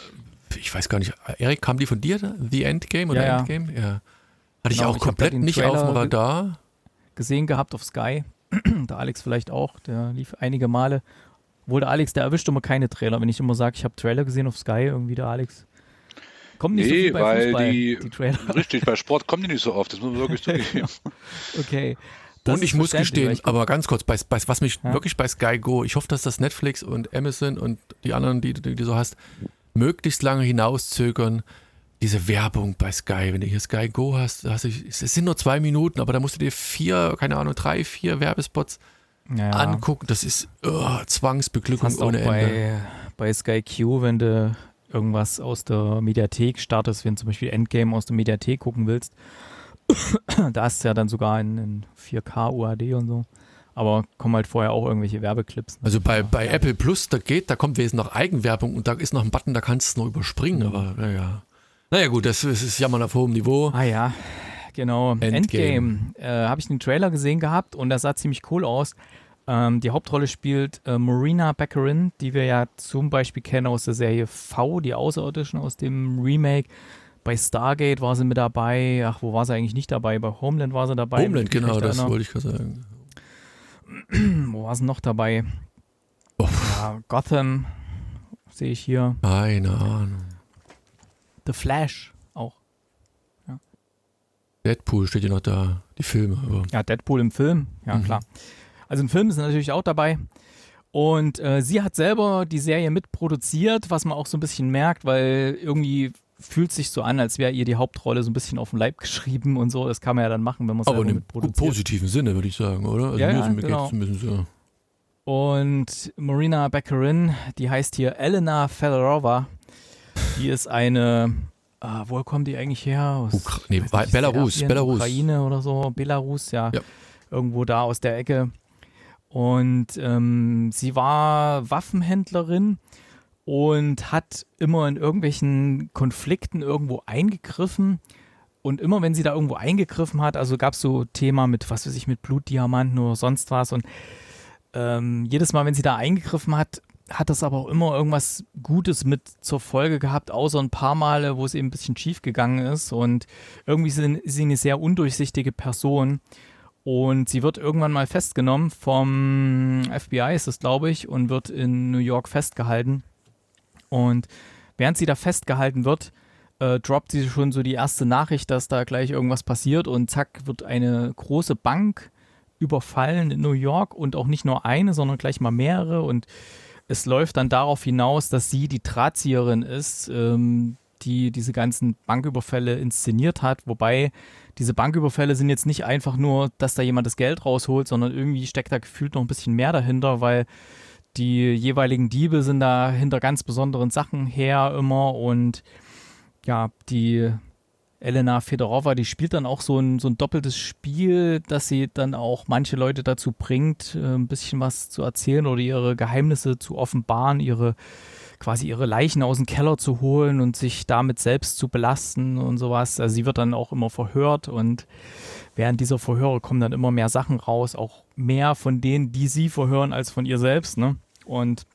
ich weiß gar nicht, Erik, kam die von dir, The Endgame oder Ja. Endgame? Ja. Hatte ich Genau, auch ich komplett nicht auf dem Radar. Gesehen gehabt auf Sky. der Alex vielleicht auch, der lief einige Male. Obwohl der Alex, der erwischt immer keine Trailer. Wenn ich immer sage, ich habe Trailer gesehen auf Sky, irgendwie der Alex. Kommt nicht so Nee, viel bei weil Fußball, die, die Trailer. richtig, bei Sport kommen die nicht so oft, das muss man wirklich zugeben. Okay. Das Und ich muss gestehen, ich- aber ganz kurz, bei, bei, was mich Ja. wirklich bei Sky Go, ich hoffe, dass das Netflix und Amazon und die anderen, die, die du so hast, möglichst lange hinauszögern. Diese Werbung bei Sky, wenn du hier Sky Go hast, hast du, es sind nur zwei Minuten, aber da musst du dir vier, keine Ahnung, drei, vier Werbespots ja, angucken. Das ist oh, das Zwangsbeglückung auch ohne Ende. bei, bei Sky Q, wenn du irgendwas aus der Mediathek startest, wenn du zum Beispiel Endgame aus der Mediathek gucken willst. da hast du ja dann sogar in, in 4K UHD und so. Aber kommen halt vorher auch irgendwelche Werbeclips. ne? Also bei, Ja. bei Apple Plus, da geht, da kommt wesentlich noch Eigenwerbung und da ist noch ein Button, da kannst du es noch überspringen, Mhm. aber naja. Naja gut, das, das ist Jammern auf hohem Niveau. Ah ja, genau. Endgame. Endgame. Äh, Habe ich den Trailer gesehen gehabt und das sah ziemlich cool aus. Ähm, die Hauptrolle spielt äh, Marina Baccarin, die wir ja zum Beispiel kennen aus der Serie V, die Außerirdischen aus dem Remake. Bei Stargate war sie mit dabei. Ach, wo war sie eigentlich nicht dabei? Bei Homeland war sie dabei. Homeland, genau, das wollte ich gerade sagen. Wo war sie noch dabei? Oh. Ja, Gotham sehe ich hier. Keine Ahnung. The Flash auch. Deadpool steht ja noch da, die Filme. Aber Ja, Deadpool im Film, ja Mhm. klar. Also ein Film ist natürlich auch dabei. Und äh, sie hat selber die Serie mitproduziert, was man auch so ein bisschen merkt, weil irgendwie fühlt sich so an, als wäre ihr die Hauptrolle so ein bisschen auf den Leib geschrieben und so. Das kann man ja dann machen, wenn man es aber in einem positiven Sinne, würde ich sagen, oder? Also Ja, ja, genau. geht's ein bisschen so. Und Marina Baccarin, die heißt hier Elena Fedorova. Die ist eine, ah, wo kommt die eigentlich her? Aus, Ukra nee, Belarus, Serbien, Belarus. Ukraine oder so, Belarus, ja. Ja. Irgendwo da aus der Ecke. Und ähm, sie war Waffenhändlerin und hat immer in irgendwelchen Konflikten irgendwo eingegriffen. Und immer wenn sie da irgendwo eingegriffen hat, also gab es so Thema mit, was weiß ich, mit Blutdiamanten oder sonst was. Und ähm, jedes Mal, wenn sie da eingegriffen hat, hat das aber auch immer irgendwas Gutes mit zur Folge gehabt, außer ein paar Male, wo es eben ein bisschen schief gegangen ist. Und irgendwie sind- sie eine sehr undurchsichtige Person. Und sie wird irgendwann mal festgenommen vom FBI, ist es, glaube ich, und wird in New York festgehalten. Und während sie da festgehalten wird, äh, droppt sie schon so die erste Nachricht, dass da gleich irgendwas passiert. Und zack, wird eine große Bank überfallen in New York. Und auch nicht nur eine, sondern gleich mal mehrere. Und es läuft dann darauf hinaus, dass sie die Drahtzieherin ist, ähm, die diese ganzen Banküberfälle inszeniert hat, wobei diese Banküberfälle sind jetzt nicht einfach nur, dass da jemand das Geld rausholt, sondern irgendwie steckt da gefühlt noch ein bisschen mehr dahinter, weil die jeweiligen Diebe sind da hinter ganz besonderen Sachen her immer und ja, die Elena Fedorova, die spielt dann auch so ein, so ein doppeltes Spiel, dass sie dann auch manche Leute dazu bringt, äh, ein bisschen was zu erzählen oder ihre Geheimnisse zu offenbaren, ihre quasi ihre Leichen aus dem Keller zu holen und sich damit selbst zu belasten und sowas. Also sie wird dann auch immer verhört und während dieser Verhöre kommen dann immer mehr Sachen raus, auch mehr von denen, die sie verhören, als von ihr selbst. Ne? Und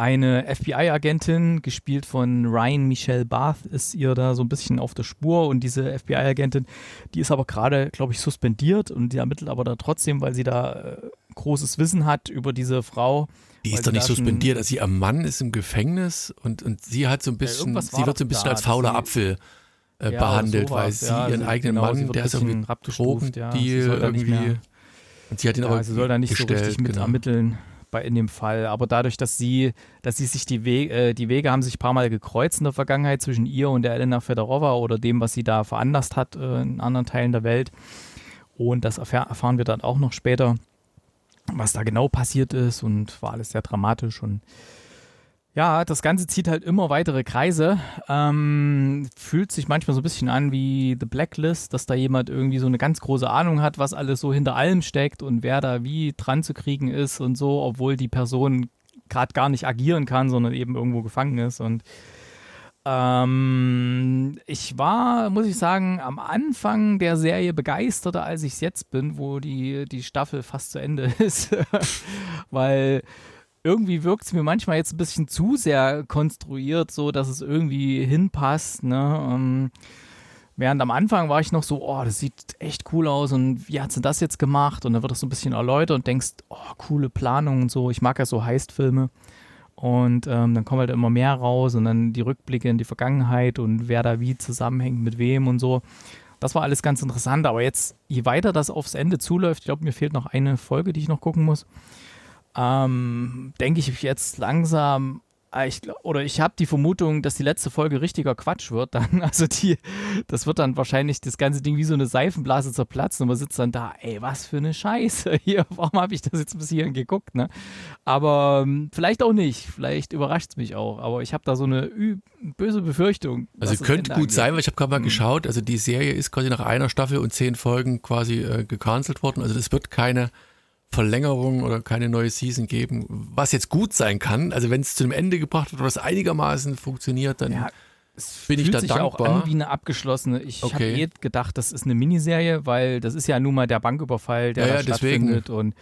eine FBI-Agentin, gespielt von Ryan Michelle Barth, ist ihr da so ein bisschen auf der Spur. Und diese FBI-Agentin, die ist aber gerade, glaube ich, suspendiert und die ermittelt aber da trotzdem, weil sie da äh, großes Wissen hat über diese Frau. Die ist doch nicht suspendiert, also ihr Mann ist im Gefängnis und, und sie hat so ein bisschen, war sie wird so ein bisschen als fauler Apfel äh, Ja, behandelt, sowas, weil sie ja, ihren sie- eigenen genau, Mann, wird der ist irgendwie ja. Drogendeal soll da nicht irgendwie. Und sie hat ihn Ja, aber sie soll da nicht gestellt, so richtig mit genau. ermitteln bei in dem Fall. Aber dadurch, dass sie, dass sie sich die Wege, äh, die Wege haben sich ein paar Mal gekreuzt in der Vergangenheit zwischen ihr und der Elena Fedorova oder dem, was sie da veranlasst hat äh, in anderen Teilen der Welt. Und das erfahr erfahren wir dann auch noch später, was da genau passiert ist und war alles sehr dramatisch und ja, das Ganze zieht halt immer weitere Kreise. Ähm, fühlt sich manchmal so ein bisschen an wie The Blacklist, dass da jemand irgendwie so eine ganz große Ahnung hat, was alles so hinter allem steckt und wer da wie dran zu kriegen ist und so, obwohl die Person gerade gar nicht agieren kann, sondern eben irgendwo gefangen ist. Und Ähm, ich war, muss ich sagen, am Anfang der Serie begeisterter, als ich es jetzt bin, wo die, die Staffel fast zu Ende ist. Weil irgendwie wirkt es mir manchmal jetzt ein bisschen zu sehr konstruiert, so dass es irgendwie hinpasst. Ne? Ähm, während am Anfang war ich noch so, oh, das sieht echt cool aus und wie hat sie das jetzt gemacht? Und dann wird das so ein bisschen erläutert und denkst, oh, coole Planung und so. Ich mag ja so Heist-Filme. Und ähm, dann kommen halt immer mehr raus und dann die Rückblicke in die Vergangenheit und wer da wie zusammenhängt mit wem und so. Das war alles ganz interessant, aber jetzt, je weiter das aufs Ende zuläuft, ich glaube, mir fehlt noch eine Folge, die ich noch gucken muss, ähm, denke ich jetzt langsam, ich, oder ich habe die Vermutung, dass die letzte Folge richtiger Quatsch wird dann. Also die, das wird dann wahrscheinlich das ganze Ding wie so eine Seifenblase zerplatzen und man sitzt dann da, ey, was für eine Scheiße hier. Warum habe ich das jetzt bis hierhin geguckt, ne? Aber ähm, vielleicht auch nicht. Vielleicht überrascht es mich auch. Aber ich habe da so eine böse Befürchtung. Also könnte gut angeht. sein, weil ich habe gerade mal mhm. geschaut. Also die Serie ist quasi nach einer Staffel und zehn Folgen quasi äh, gecancelt worden. Also das wird keine Verlängerung oder keine neue Season geben, was jetzt gut sein kann. Also wenn es zu einem Ende gebracht wird, was einigermaßen funktioniert, dann ja, bin ich da sich dankbar. auch an wie eine abgeschlossene. Ich okay. habe eh gedacht, das ist eine Miniserie, weil das ist ja nun mal der Banküberfall, der ja, da ja, stattfindet deswegen. und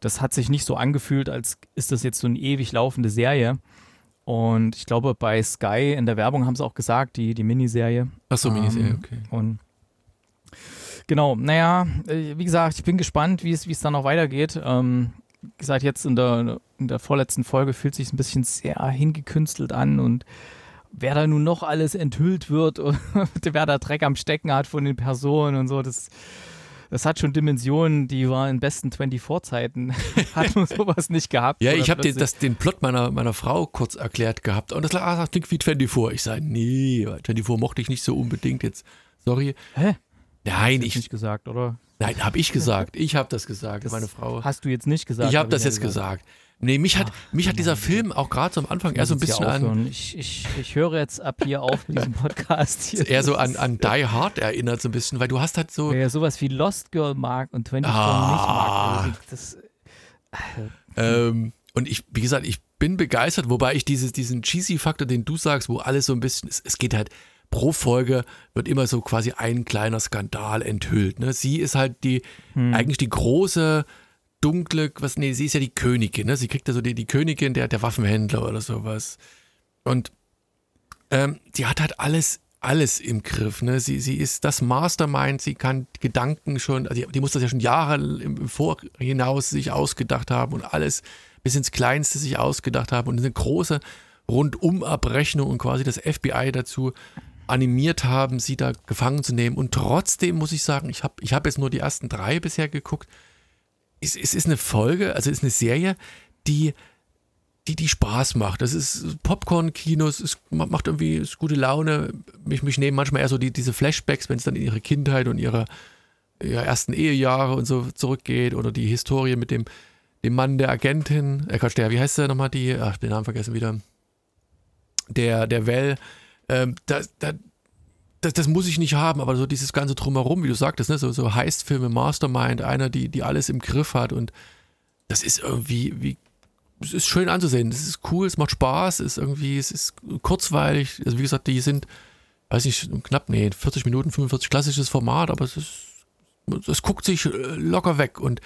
das hat sich nicht so angefühlt, als ist das jetzt so eine ewig laufende Serie. Und ich glaube, bei Sky in der Werbung haben sie auch gesagt, die, die Miniserie. Ach so, Miniserie, ähm, okay. Und Genau, naja, äh, wie gesagt, ich bin gespannt, wie es, wie es dann noch weitergeht. Ähm, wie gesagt, jetzt in der, in der vorletzten Folge fühlt sich ein bisschen sehr hingekünstelt an und wer da nun noch alles enthüllt wird und wer da Dreck am Stecken hat von den Personen und so, das, das hat schon Dimensionen, die war in besten 24-Zeiten. hat man sowas nicht gehabt. Ja, ich habe den, den Plot meiner, meiner Frau kurz erklärt gehabt und das, ah, das klingt wie 24. Ich sage, nee, 24 mochte ich nicht so unbedingt jetzt. Sorry. Hä? Nein, ich nicht gesagt, oder? Nein, habe ich gesagt. Ich habe das gesagt, das meine Frau. Hast du jetzt nicht gesagt? Ich habe das jetzt gesagt. gesagt. Nee, mich hat, Ach, mich hat dieser Film auch gerade so am Anfang eher so ein bisschen an. Ich, ich, ich höre jetzt ab hier auf mit diesem Podcast. Hier. Eher so an, an Die Hard erinnert so ein bisschen, weil du hast halt so. Ja sowas wie Lost Girl mag und 24 ah. nicht mag. Also das, ähm, und ich, wie gesagt, ich bin begeistert, wobei ich dieses, diesen cheesy Faktor, den du sagst, wo alles so ein bisschen, es, es geht halt pro Folge wird immer so quasi ein kleiner Skandal enthüllt. Ne? Sie ist halt die, hm. eigentlich die große, dunkle, was, nee, sie ist ja die Königin, ne? Sie kriegt ja so die, die Königin der, der Waffenhändler oder sowas. Und ähm, die hat halt alles, alles im Griff. Ne? Sie, sie ist das Mastermind, sie kann Gedanken schon, also die, die muss das ja schon Jahre im Vorhinaus sich ausgedacht haben und alles bis ins Kleinste sich ausgedacht haben und eine große Rundumabrechnung und quasi das FBI dazu animiert haben, sie da gefangen zu nehmen. Und trotzdem muss ich sagen, ich habe ich hab jetzt nur die ersten drei bisher geguckt. Es, es ist eine Folge, also es ist eine Serie, die, die, die Spaß macht. Das ist Popcorn-Kino, es macht irgendwie ist gute Laune. Mich, mich nehmen manchmal eher so die, diese Flashbacks, wenn es dann in ihre Kindheit und ihre, ihre ersten Ehejahre und so zurückgeht oder die Historie mit dem, dem Mann der Agentin. Äh, Quatsch, der, wie heißt der nochmal die? Ach, den Namen vergessen wieder. Der, der Well ähm, da, da, das, das, muss ich nicht haben, aber so dieses ganze Drumherum, wie du sagtest, ne? so, so Heist-Filme, Mastermind, einer, die, die alles im Griff hat und das ist irgendwie, wie, es ist schön anzusehen, es ist cool, es macht Spaß, es ist irgendwie, es ist kurzweilig, also wie gesagt, die sind, weiß nicht, knapp, nee, 40 Minuten, 45 klassisches Format, aber es ist, es guckt sich äh, locker weg und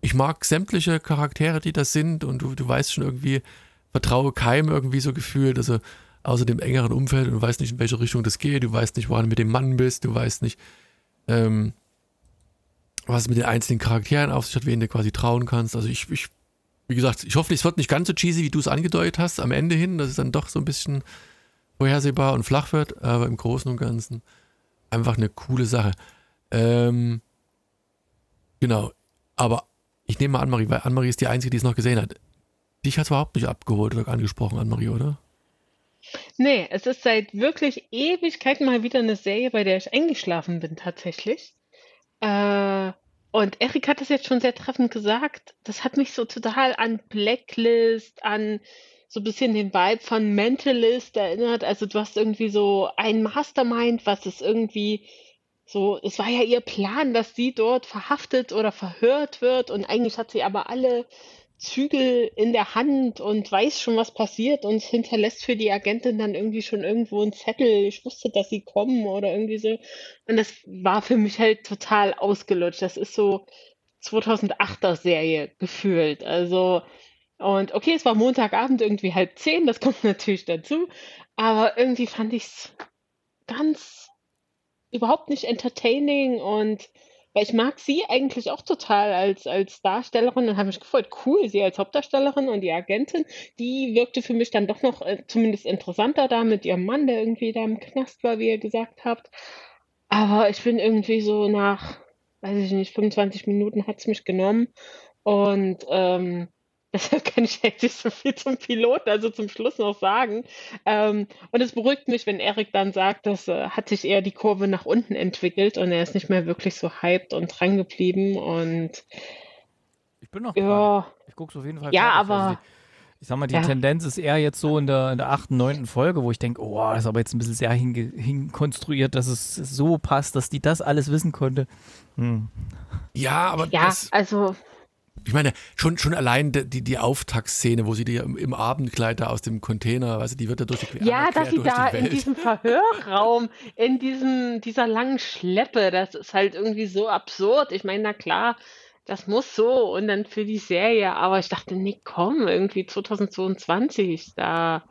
ich mag sämtliche Charaktere, die das sind und du, du weißt schon irgendwie, vertraue keinem irgendwie so gefühlt, also außer dem engeren Umfeld und du weißt nicht, in welche Richtung das geht, du weißt nicht, woran du mit dem Mann bist, du weißt nicht, ähm, was es mit den einzelnen Charakteren auf sich hat, wen du quasi trauen kannst. Also ich, ich wie gesagt, ich hoffe, es wird nicht ganz so cheesy, wie du es angedeutet hast, am Ende hin, dass es dann doch so ein bisschen vorhersehbar und flach wird, aber im Großen und Ganzen einfach eine coole Sache. Ähm, genau, aber ich nehme mal Anne-Marie, weil Anne-Marie ist die Einzige, die es noch gesehen hat. Dich hat es überhaupt nicht abgeholt oder angesprochen, Anne-Marie, oder? Nee, es ist seit wirklich Ewigkeiten mal wieder eine Serie, bei der ich eingeschlafen bin tatsächlich. Äh, und Erik hat das jetzt schon sehr treffend gesagt. Das hat mich so total an Blacklist, an so ein bisschen den Vibe von Mentalist erinnert. Also du hast irgendwie so ein Mastermind, was es irgendwie so, es war ja ihr Plan, dass sie dort verhaftet oder verhört wird und eigentlich hat sie aber alle Zügel in der Hand und weiß schon, was passiert und hinterlässt für die Agentin dann irgendwie schon irgendwo einen Zettel. Ich wusste, dass sie kommen oder irgendwie so. Und das war für mich halt total ausgelutscht. Das ist so 2008er Serie gefühlt. Also, und okay, es war Montagabend irgendwie halb zehn, das kommt natürlich dazu. Aber irgendwie fand ich es ganz überhaupt nicht entertaining und weil ich mag sie eigentlich auch total als, als Darstellerin und habe mich gefreut, cool, sie als Hauptdarstellerin und die Agentin, die wirkte für mich dann doch noch äh, zumindest interessanter da mit ihrem Mann, der irgendwie da im Knast war, wie ihr gesagt habt. Aber ich bin irgendwie so nach, weiß ich nicht, 25 Minuten hat es mich genommen und ähm, Deshalb kann ich jetzt nicht so viel zum Piloten, also zum Schluss noch sagen. Ähm, und es beruhigt mich, wenn Erik dann sagt, das äh, hat sich eher die Kurve nach unten entwickelt und er ist nicht mehr wirklich so hyped und dran geblieben. Und ich bin noch ja, dran. Ich gucke es auf jeden Fall. Ja, fertig. aber. Also die, ich sag mal, die Ja. Tendenz ist eher jetzt so in der, in der achten, neunten Folge, wo ich denke, oh, das ist aber jetzt ein bisschen sehr hinkonstruiert, dass es so passt, dass die das alles wissen konnte. Hm. Ja, aber Ja, das, also ich meine, schon, schon allein die, die, Auftaktszene, wo sie die im, im Abendkleid da aus dem Container, also die wird da durch die Ja, dass sie da in diesem Verhörraum, in diesem, dieser langen Schleppe, das ist halt irgendwie so absurd. Ich meine, na klar, das muss so und dann für die Serie, aber ich dachte, nee, komm, irgendwie 2022, da,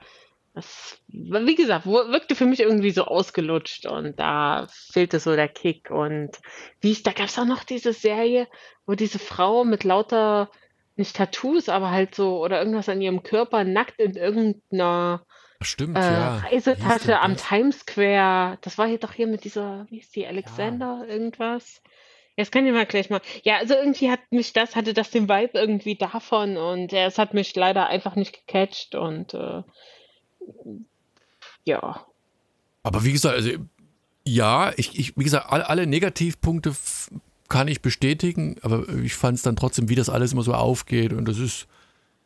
das, wie gesagt, wirkte für mich irgendwie so ausgelutscht und da fehlte so der Kick und wie ich, da gab es auch noch diese Serie, wo diese Frau mit lauter, nicht Tattoos, aber halt so, oder irgendwas an ihrem Körper nackt in irgendeiner Stimmt, äh, ja. Reisetasche am das? Times Square. Das war hier doch hier mit dieser, wie ist die, Alexander irgendwas? Ja, das kann ich mal gleich mal. Ja, also irgendwie hat mich das, hatte das den Vibe irgendwie davon und ja, es hat mich leider einfach nicht gecatcht und äh, ja. Aber wie gesagt, also ja, ich, ich wie gesagt, alle, alle Negativpunkte kann ich bestätigen, aber ich fand es dann trotzdem, wie das alles immer so aufgeht und das ist,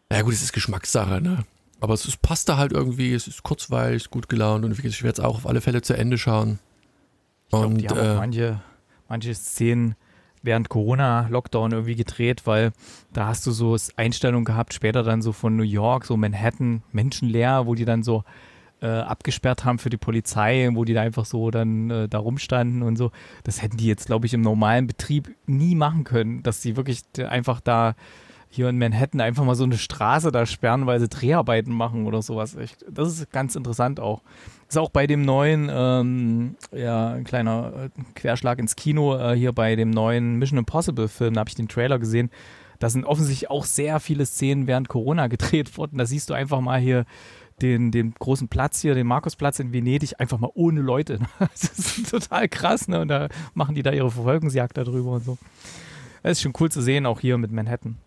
na gut, es ist Geschmackssache, ne? Aber es ist, passt da halt irgendwie, es ist kurzweilig, ist gut gelaunt und ich werde es auch auf alle Fälle zu Ende schauen. Ich glaube, die haben äh, auch manche, manche Szenen während Corona-Lockdown irgendwie gedreht, weil da hast du so Einstellungen gehabt, später dann so von New York, so Manhattan, menschenleer, wo die dann so äh, abgesperrt haben für die Polizei, wo die da einfach so dann äh, da rumstanden und so. Das hätten die jetzt, glaube ich, im normalen Betrieb nie machen können, dass sie wirklich einfach da hier in Manhattan einfach mal so eine Straße da sperren, weil sie Dreharbeiten machen oder sowas. Echt, das ist ganz interessant auch. Ist auch bei dem neuen, ähm, ja, ein kleiner äh, Querschlag ins Kino, äh, hier bei dem neuen Mission Impossible Film, da habe ich den Trailer gesehen. Da sind offensichtlich auch sehr viele Szenen während Corona gedreht worden. Da siehst du einfach mal hier den, den großen Platz hier, den Markusplatz in Venedig, einfach mal ohne Leute. Das ist total krass, ne? Und da machen die da ihre Verfolgungsjagd darüber und so. Das ist schon cool zu sehen, auch hier mit Manhattan.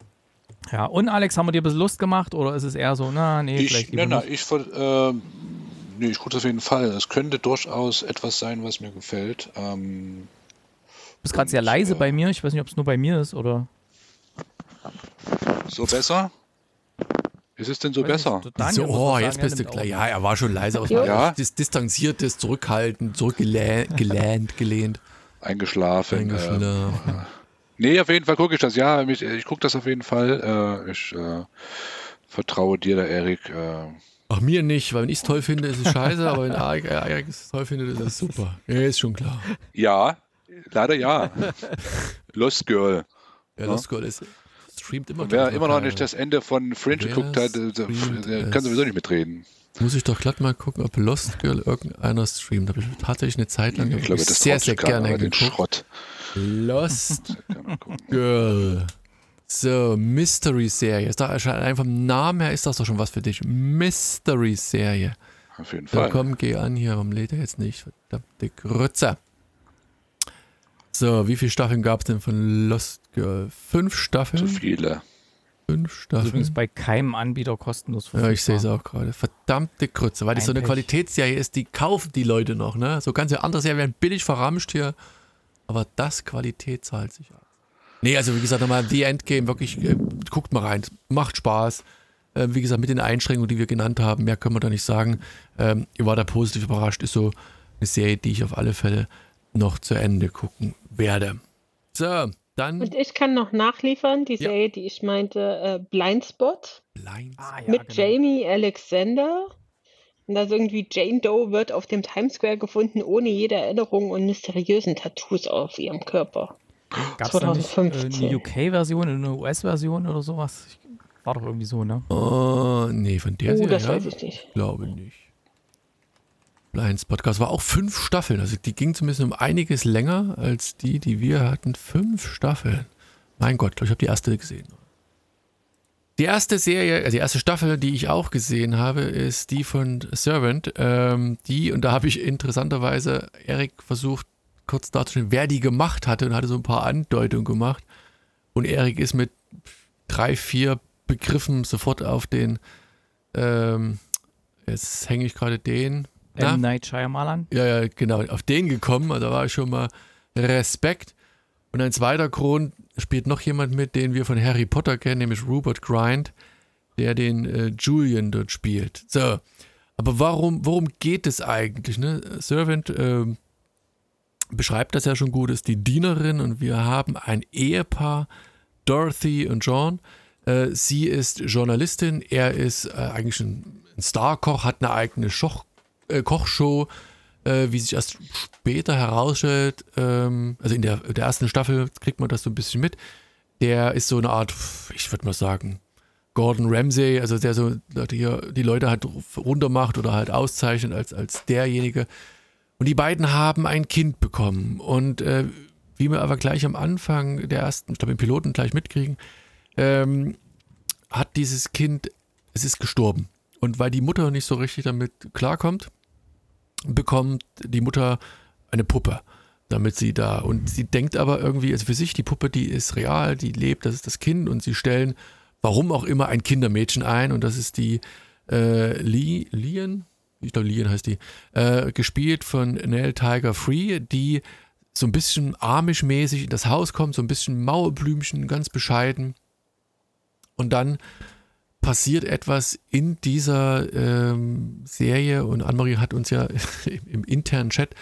Ja, und Alex, haben wir dir ein bisschen Lust gemacht oder ist es eher so, na, nee, vielleicht Ich, lieber nein, nein, ich, ähm, nee, ich gucke auf jeden Fall. Es könnte durchaus etwas sein, was mir gefällt. Ähm, Du bist gerade sehr leise äh, bei mir. Ich weiß nicht, ob es nur bei mir ist oder. so besser? Ist es denn so Weiß nicht, besser? so Daniel so, muss oh, jetzt bist du klar. Ja, er war schon leise aus Jo. Ja. Dis distanziertes, zurückhaltend, zurückgelehnt, gelehnt, gelehnt, Eingeschlafen. Äh, eingeschlafen. nee, auf jeden Fall gucke ich das. Ja, mich, ich gucke das auf jeden Fall. Äh, ich äh, vertraue dir da, Erik. Äh, Ach, mir nicht, weil wenn ich es toll finde, ist es scheiße, aber wenn Erik Erik es toll findet, ist es super. Ja, ist schon klar. ja, leider ja. Lost Girl. Ja, Lost Girl ist, streamt immer Und wer noch immer noch nicht das Ende von Fringe geguckt hat, der, kann sowieso nicht mitreden. Muss ich doch glatt mal gucken, ob Lost Girl irgendeiner streamt. Habe ich tatsächlich eine Zeit lang Ich glaube, das sehr, sehr gerne den geguckt. Schrott. Lost. Girl. So, Mystery-Serie. Allein vom Namen her ist das doch schon was für dich. Mystery-Serie. Auf jeden Fall. komm, geh an hier. Warum lädt er jetzt nicht? Verdammte Grütze. So, wie viele Staffeln gab es denn von Lost Fünf Zu Staffeln? viele. Fünf Das ist Staffeln. übrigens bei keinem Anbieter kostenlos Ja, ich sehe es auch gerade. Verdammte Grütze, weil das so eine Pech. Qualitätsserie ist, die kaufen die Leute noch, ne? So ganze andere Serien werden billig verramscht hier, aber das Qualität zahlt sich aus. Nee, also wie gesagt, nochmal The Endgame, wirklich, äh, guckt mal rein, macht Spaß. Äh, wie gesagt, mit den Einschränkungen, die wir genannt haben, mehr können wir da nicht sagen. Ähm, ihr war da positiv überrascht, ist so eine Serie, die ich auf alle Fälle noch zu Ende gucken werde. So, Dann Und ich kann noch nachliefern, die Ja. Serie, die ich meinte, äh, Blindspot Blind. Ah, mit genau. Jamie Alexander. Und da ist irgendwie Jane Doe wird auf dem Times Square gefunden, ohne jede Erinnerung und mysteriösen Tattoos auf ihrem Körper. Gab es äh, 2015. eine UK-Version, eine US-Version oder sowas? War doch irgendwie so, ne? Oh, nee, von der Oh, Serie, das ja? weiß ich nicht. Glaube nicht. Blinds Podcast war auch fünf Staffeln. Also die ging zumindest um einiges länger als die, die wir hatten. Fünf Staffeln. Mein Gott, ich habe die erste gesehen. Die erste Serie, also die erste Staffel, die ich auch gesehen habe, ist die von Servant. Ähm, die, und da habe ich interessanterweise Erik versucht, kurz darzustellen, wer die gemacht hatte und hatte so ein paar Andeutungen gemacht. Und Erik ist mit drei, vier Begriffen sofort auf den, ähm, jetzt hänge ich gerade den, na? M. Night Shyamalan. ja, ja, genau, auf den gekommen, also da war ich schon mal Respekt. Und ein zweiter Grund spielt noch jemand mit, den wir von Harry Potter kennen, nämlich Rupert Grind, der den äh, Julian dort spielt. So, aber warum, worum geht es eigentlich? Ne? Servant ähm, beschreibt das ja schon gut, ist die Dienerin und wir haben ein Ehepaar, Dorothy und John. Äh, sie ist Journalistin, er ist äh, eigentlich ein, ein Starkoch, hat eine eigene Schoch, äh, Kochshow, äh, wie sich erst später herausstellt, ähm, also in der, der ersten Staffel kriegt man das so ein bisschen mit. Der ist so eine Art, ich würde mal sagen, Gordon Ramsay, also der so hier die Leute halt runtermacht oder halt auszeichnet als, als derjenige. Und die beiden haben ein Kind bekommen. Und äh, wie wir aber gleich am Anfang der ersten, ich glaube im Piloten gleich mitkriegen, ähm, hat dieses Kind, es ist gestorben. Und weil die Mutter nicht so richtig damit klarkommt, bekommt die Mutter eine Puppe, damit sie da, und sie denkt aber irgendwie, also für sich, die Puppe, die ist real, die lebt, das ist das Kind und sie stellen, warum auch immer, ein Kindermädchen ein und das ist die äh, Lee, Lian, ich glaube Lian heißt die, äh, gespielt von Nell Tiger Free, die so ein bisschen amish-mäßig in das Haus kommt, so ein bisschen Mauerblümchen, ganz bescheiden. Und dann passiert etwas in dieser ähm, Serie und Annemarie hat uns ja im, im internen Chat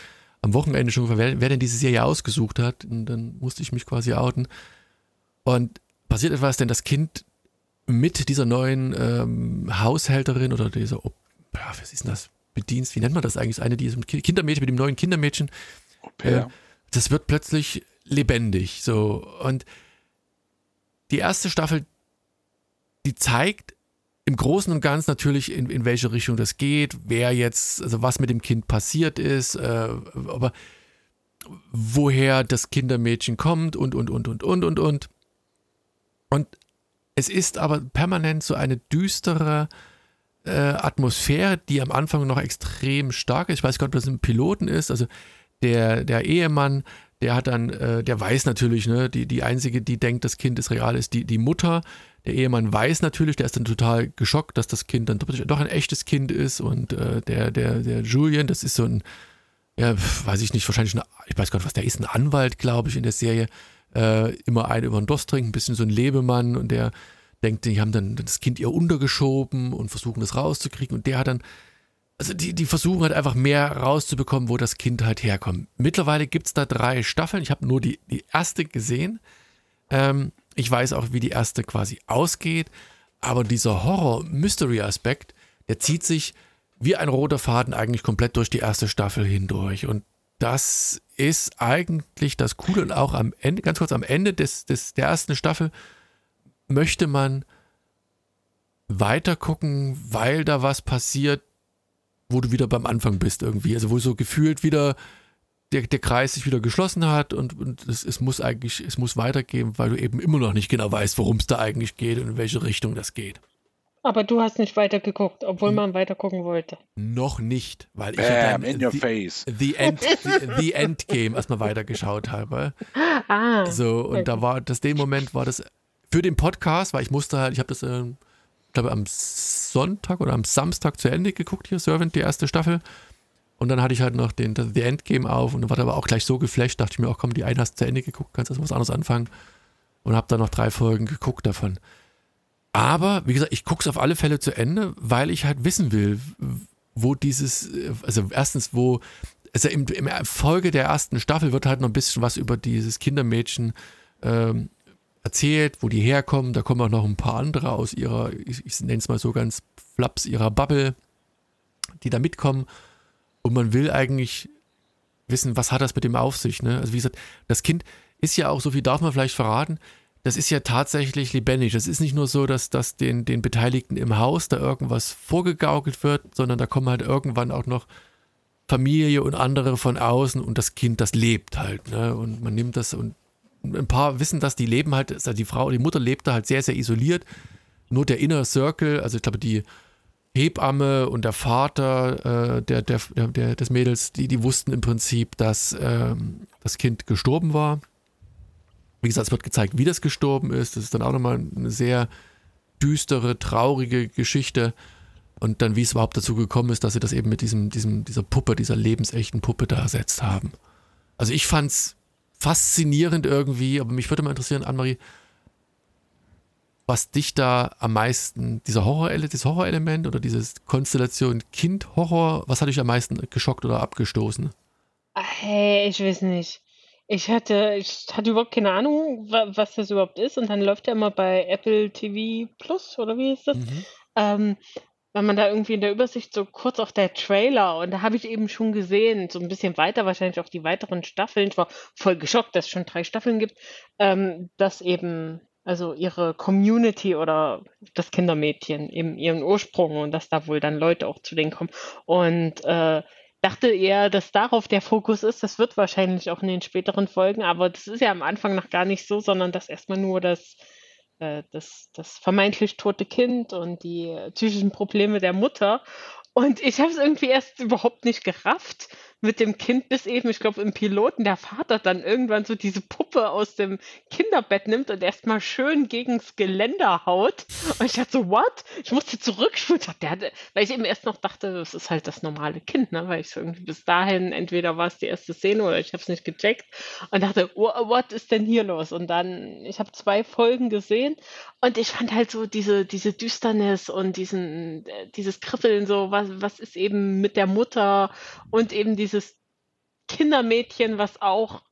am Wochenende schon gefragt, wer, wer denn diese Serie ausgesucht hat. Und dann musste ich mich quasi outen. Und passiert etwas, denn das Kind mit dieser neuen ähm, Haushälterin oder dieser, oh, was ist denn das? Bedienst, wie nennt man das eigentlich? Eine, die ist mit Kindermädchen, mit dem neuen Kindermädchen. Äh, das wird plötzlich lebendig. So. Und die erste Staffel, die zeigt im Großen und Ganzen natürlich, in, in welche Richtung das geht, wer jetzt, also was mit dem Kind passiert ist, äh, aber woher das Kindermädchen kommt und, und, und, und, und, und, und. Und es ist aber permanent so eine düstere äh, Atmosphäre, die am Anfang noch extrem stark ist. Ich weiß gar nicht, ob das ein Piloten ist. Also der, der Ehemann, der hat dann, äh, der weiß natürlich, ne, die, die einzige, die denkt, das Kind ist real, ist die, die Mutter. Der Ehemann weiß natürlich, der ist dann total geschockt, dass das Kind dann doch ein echtes Kind ist. Und äh, der, der, der Julian, das ist so ein, ja, weiß ich nicht, wahrscheinlich, eine, ich weiß gar nicht, was der ist, ein Anwalt, glaube ich, in der Serie. Äh, immer einen über den Durst trinken, ein bisschen so ein Lebemann und der denkt, die haben dann das Kind ihr untergeschoben und versuchen das rauszukriegen und der hat dann, also die, die versuchen halt einfach mehr rauszubekommen, wo das Kind halt herkommt. Mittlerweile gibt es da drei Staffeln, ich habe nur die, die erste gesehen. Ähm, ich weiß auch, wie die erste quasi ausgeht, aber dieser Horror-Mystery-Aspekt, der zieht sich wie ein roter Faden eigentlich komplett durch die erste Staffel hindurch und das ist eigentlich das Coole und auch am Ende, ganz kurz am Ende des, des, der ersten Staffel möchte man weiter gucken, weil da was passiert, wo du wieder beim Anfang bist irgendwie. Also wo so gefühlt wieder der, der Kreis sich wieder geschlossen hat und, und es, es muss eigentlich, es muss weitergehen, weil du eben immer noch nicht genau weißt, worum es da eigentlich geht und in welche Richtung das geht. Aber du hast nicht weitergeguckt, obwohl man weitergucken wollte. Noch nicht, weil ich ja Bam, dann in your the, face. the, End, the, the Endgame erstmal weitergeschaut habe. Ah, So, und da war das, den Moment war das für den Podcast, weil ich musste halt, ich habe das, äh, ich glaube, am Sonntag oder am Samstag zu Ende geguckt hier, Servant, die erste Staffel. Und dann hatte ich halt noch den The Endgame auf und dann war aber auch gleich so geflasht, dachte ich mir auch, komm, die eine hast du zu Ende geguckt, kannst erst was anderes anfangen. Und habe dann noch drei Folgen geguckt davon. Aber, wie gesagt, ich gucke es auf alle Fälle zu Ende, weil ich halt wissen will, wo dieses, also erstens, wo, also im, im Folge der ersten Staffel wird halt noch ein bisschen was über dieses Kindermädchen ähm, erzählt, wo die herkommen. Da kommen auch noch ein paar andere aus ihrer, ich, ich nenne es mal so ganz flaps, ihrer Bubble, die da mitkommen. Und man will eigentlich wissen, was hat das mit dem auf sich. Ne? Also wie gesagt, das Kind ist ja auch, so viel darf man vielleicht verraten, das ist ja tatsächlich lebendig. Es ist nicht nur so, dass das den, den Beteiligten im Haus da irgendwas vorgegaukelt wird, sondern da kommen halt irgendwann auch noch Familie und andere von außen und das Kind, das lebt halt. Ne? Und man nimmt das und ein paar wissen das, die leben halt, also die Frau, die Mutter lebt da halt sehr, sehr isoliert. Nur der Inner Circle, also ich glaube, die Hebamme und der Vater äh, der, der, der, des Mädels, die, die wussten im Prinzip, dass ähm, das Kind gestorben war. Wie gesagt, es wird gezeigt, wie das gestorben ist. Das ist dann auch nochmal eine sehr düstere, traurige Geschichte. Und dann, wie es überhaupt dazu gekommen ist, dass sie das eben mit diesem, diesem, dieser Puppe, dieser lebensechten Puppe da ersetzt haben. Also ich fand es faszinierend irgendwie, aber mich würde mal interessieren, Annemarie, was dich da am meisten, dieser Horror, dieses Horrorelement oder diese Konstellation Kind-Horror, was hat dich am meisten geschockt oder abgestoßen? Hey, ich weiß nicht. Ich hatte, ich hatte überhaupt keine Ahnung, was das überhaupt ist. Und dann läuft ja immer bei Apple TV Plus oder wie ist das? Mhm. Ähm, weil man da irgendwie in der Übersicht so kurz auf der Trailer und da habe ich eben schon gesehen, so ein bisschen weiter wahrscheinlich auch die weiteren Staffeln. Ich war voll geschockt, dass es schon drei Staffeln gibt, ähm, dass eben also ihre Community oder das Kindermädchen eben ihren Ursprung und dass da wohl dann Leute auch zu denen kommen. Und äh, dachte eher, dass darauf der Fokus ist. Das wird wahrscheinlich auch in den späteren Folgen, aber das ist ja am Anfang noch gar nicht so, sondern dass erstmal nur das äh, das, das vermeintlich tote Kind und die psychischen Probleme der Mutter. Und ich habe es irgendwie erst überhaupt nicht gerafft mit dem Kind, bis eben, ich glaube, im Piloten der Vater dann irgendwann so diese Puppe aus dem Kinderbett nimmt und erstmal schön gegens Geländer haut. Und ich dachte so, what? Ich musste zurückspulen. weil ich eben erst noch dachte, das ist halt das normale Kind, ne? Weil ich irgendwie bis dahin, entweder war es die erste Szene oder ich habe es nicht gecheckt und dachte, what ist denn hier los? Und dann, ich habe zwei Folgen gesehen und ich fand halt so diese, diese Düsternis und diesen, äh, dieses Kribbeln, so, was, was ist eben mit der Mutter und eben dieses Kindermädchen, was auch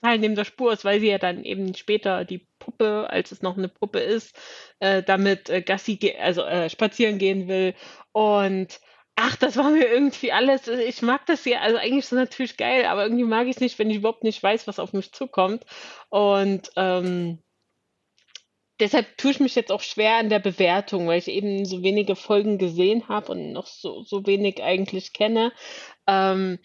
total neben der Spur ist, weil sie ja dann eben später die Puppe, als es noch eine Puppe ist, äh, damit äh, Gassi, also äh, spazieren gehen will. Und ach, das war mir irgendwie alles. Ich mag das ja, also eigentlich ist es natürlich geil, aber irgendwie mag ich es nicht, wenn ich überhaupt nicht weiß, was auf mich zukommt. Und ähm, deshalb tue ich mich jetzt auch schwer an der Bewertung, weil ich eben so wenige Folgen gesehen habe und noch so, so wenig eigentlich kenne. Ähm,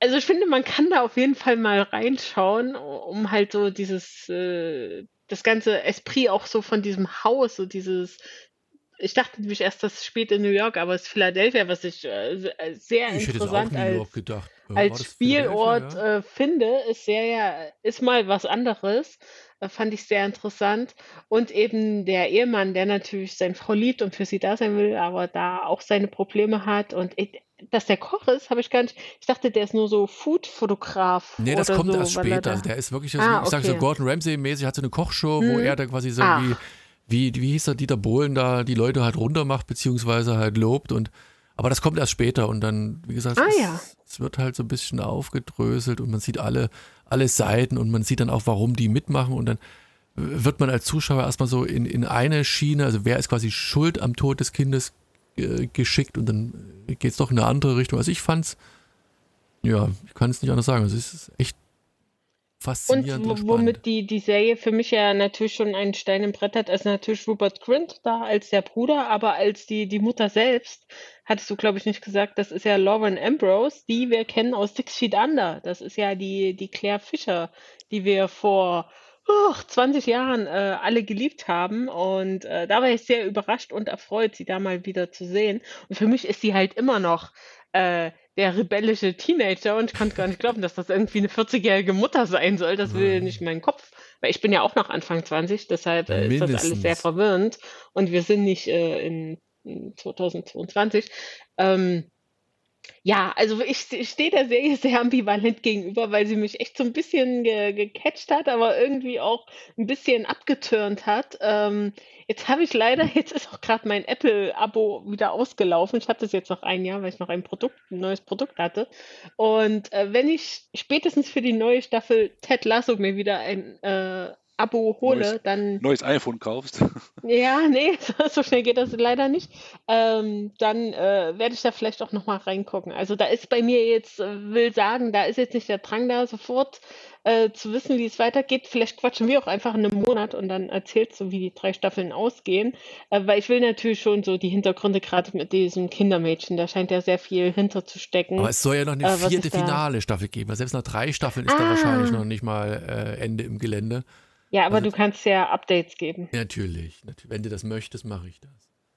also ich finde, man kann da auf jeden Fall mal reinschauen, um halt so dieses, äh, das ganze Esprit auch so von diesem Haus, so dieses, ich dachte nämlich erst, das spielt in New York, aber es ist Philadelphia, was ich äh, äh sehr ich interessant als, als Spielort ja? äh, finde, ist sehr, ist mal was anderes. Äh, fand ich sehr interessant. Und eben der Ehemann, der natürlich seine Frau liebt und für sie da sein will, aber da auch seine Probleme hat. Und ich, dass der Koch ist, habe ich gar nicht. Ich dachte, der ist nur so Food-Fotograf. Nee, das kommt so, erst später. Also der ist wirklich, ah, ich sage so Gordon Ramsay-mäßig, hat so eine Kochshow, hm. wo er da quasi so ah. wie, wie, wie hieß er, Dieter Bohlen da die Leute halt runter macht, beziehungsweise halt lobt und aber das kommt erst später und dann, wie gesagt, ah, es, ja. es, wird halt so ein bisschen aufgedröselt und man sieht alle, alle Seiten und man sieht dann auch, warum die mitmachen und dann wird man als Zuschauer erstmal so in, in eine Schiene, also wer ist quasi schuld am Tod des Kindes äh, geschickt und dann geht es doch in eine andere Richtung. Also ich fand's, ja, ich kann es nicht anders sagen. Also es ist echt faszinierend. Und, womit die, die Serie für mich ja natürlich schon einen Stein im Brett hat, ist natürlich Rupert Grint da als der Bruder, aber als die, die Mutter selbst, hattest du, glaube ich, nicht gesagt, das ist ja Lauren Ambrose, die wir kennen aus Six Feet Under. Das ist ja die, die Claire Fischer, die wir vor oh, 20 Jahren äh, alle geliebt haben. Und äh, da war ich sehr überrascht und erfreut, sie da mal wieder zu sehen. Und für mich ist sie halt immer noch äh, der rebellische Teenager und ich konnte gar nicht glauben, dass das irgendwie eine 40-jährige Mutter sein soll. Das will nicht in meinen Kopf. Weil ich bin ja auch noch Anfang 20, deshalb äh, ist das alles sehr verwirrend. Und wir sind nicht äh, in, in 2022. Ähm, ja, also ich, stehe der Serie sehr ambivalent gegenüber, weil sie mich echt so ein bisschen ge gecatcht hat, aber irgendwie auch ein bisschen abgetürnt hat. Ähm, jetzt habe ich leider, jetzt ist auch gerade mein Apple-Abo wieder ausgelaufen. Ich hatte es jetzt noch ein Jahr, weil ich noch ein Produkt, ein neues Produkt hatte. Und äh, wenn ich spätestens für die neue Staffel Ted Lasso mir wieder ein äh, Abo hole, Neues- dann Neues iPhone kaufst. Ja, nee, so schnell geht das leider nicht. Ähm, dann äh, werde ich da vielleicht auch nochmal reingucken. Also da ist bei mir jetzt, äh, will sagen, da ist jetzt nicht der Drang da, sofort äh, zu wissen, wie es weitergeht. Vielleicht quatschen wir auch einfach in einem Monat und dann erzählst du, wie die drei Staffeln ausgehen. Äh, weil ich will natürlich schon so die Hintergründe, gerade mit diesem Kindermädchen, da scheint ja sehr viel hinter zu stecken. Aber es soll ja noch eine Äh, vierte da? finale Staffel geben. Also Selbst nach drei Staffeln ist da Ah. wahrscheinlich noch nicht mal äh, Ende im Gelände. Ja, aber also- du kannst ja Updates geben. Natürlich, natürlich. Wenn du das möchtest, mache ich das.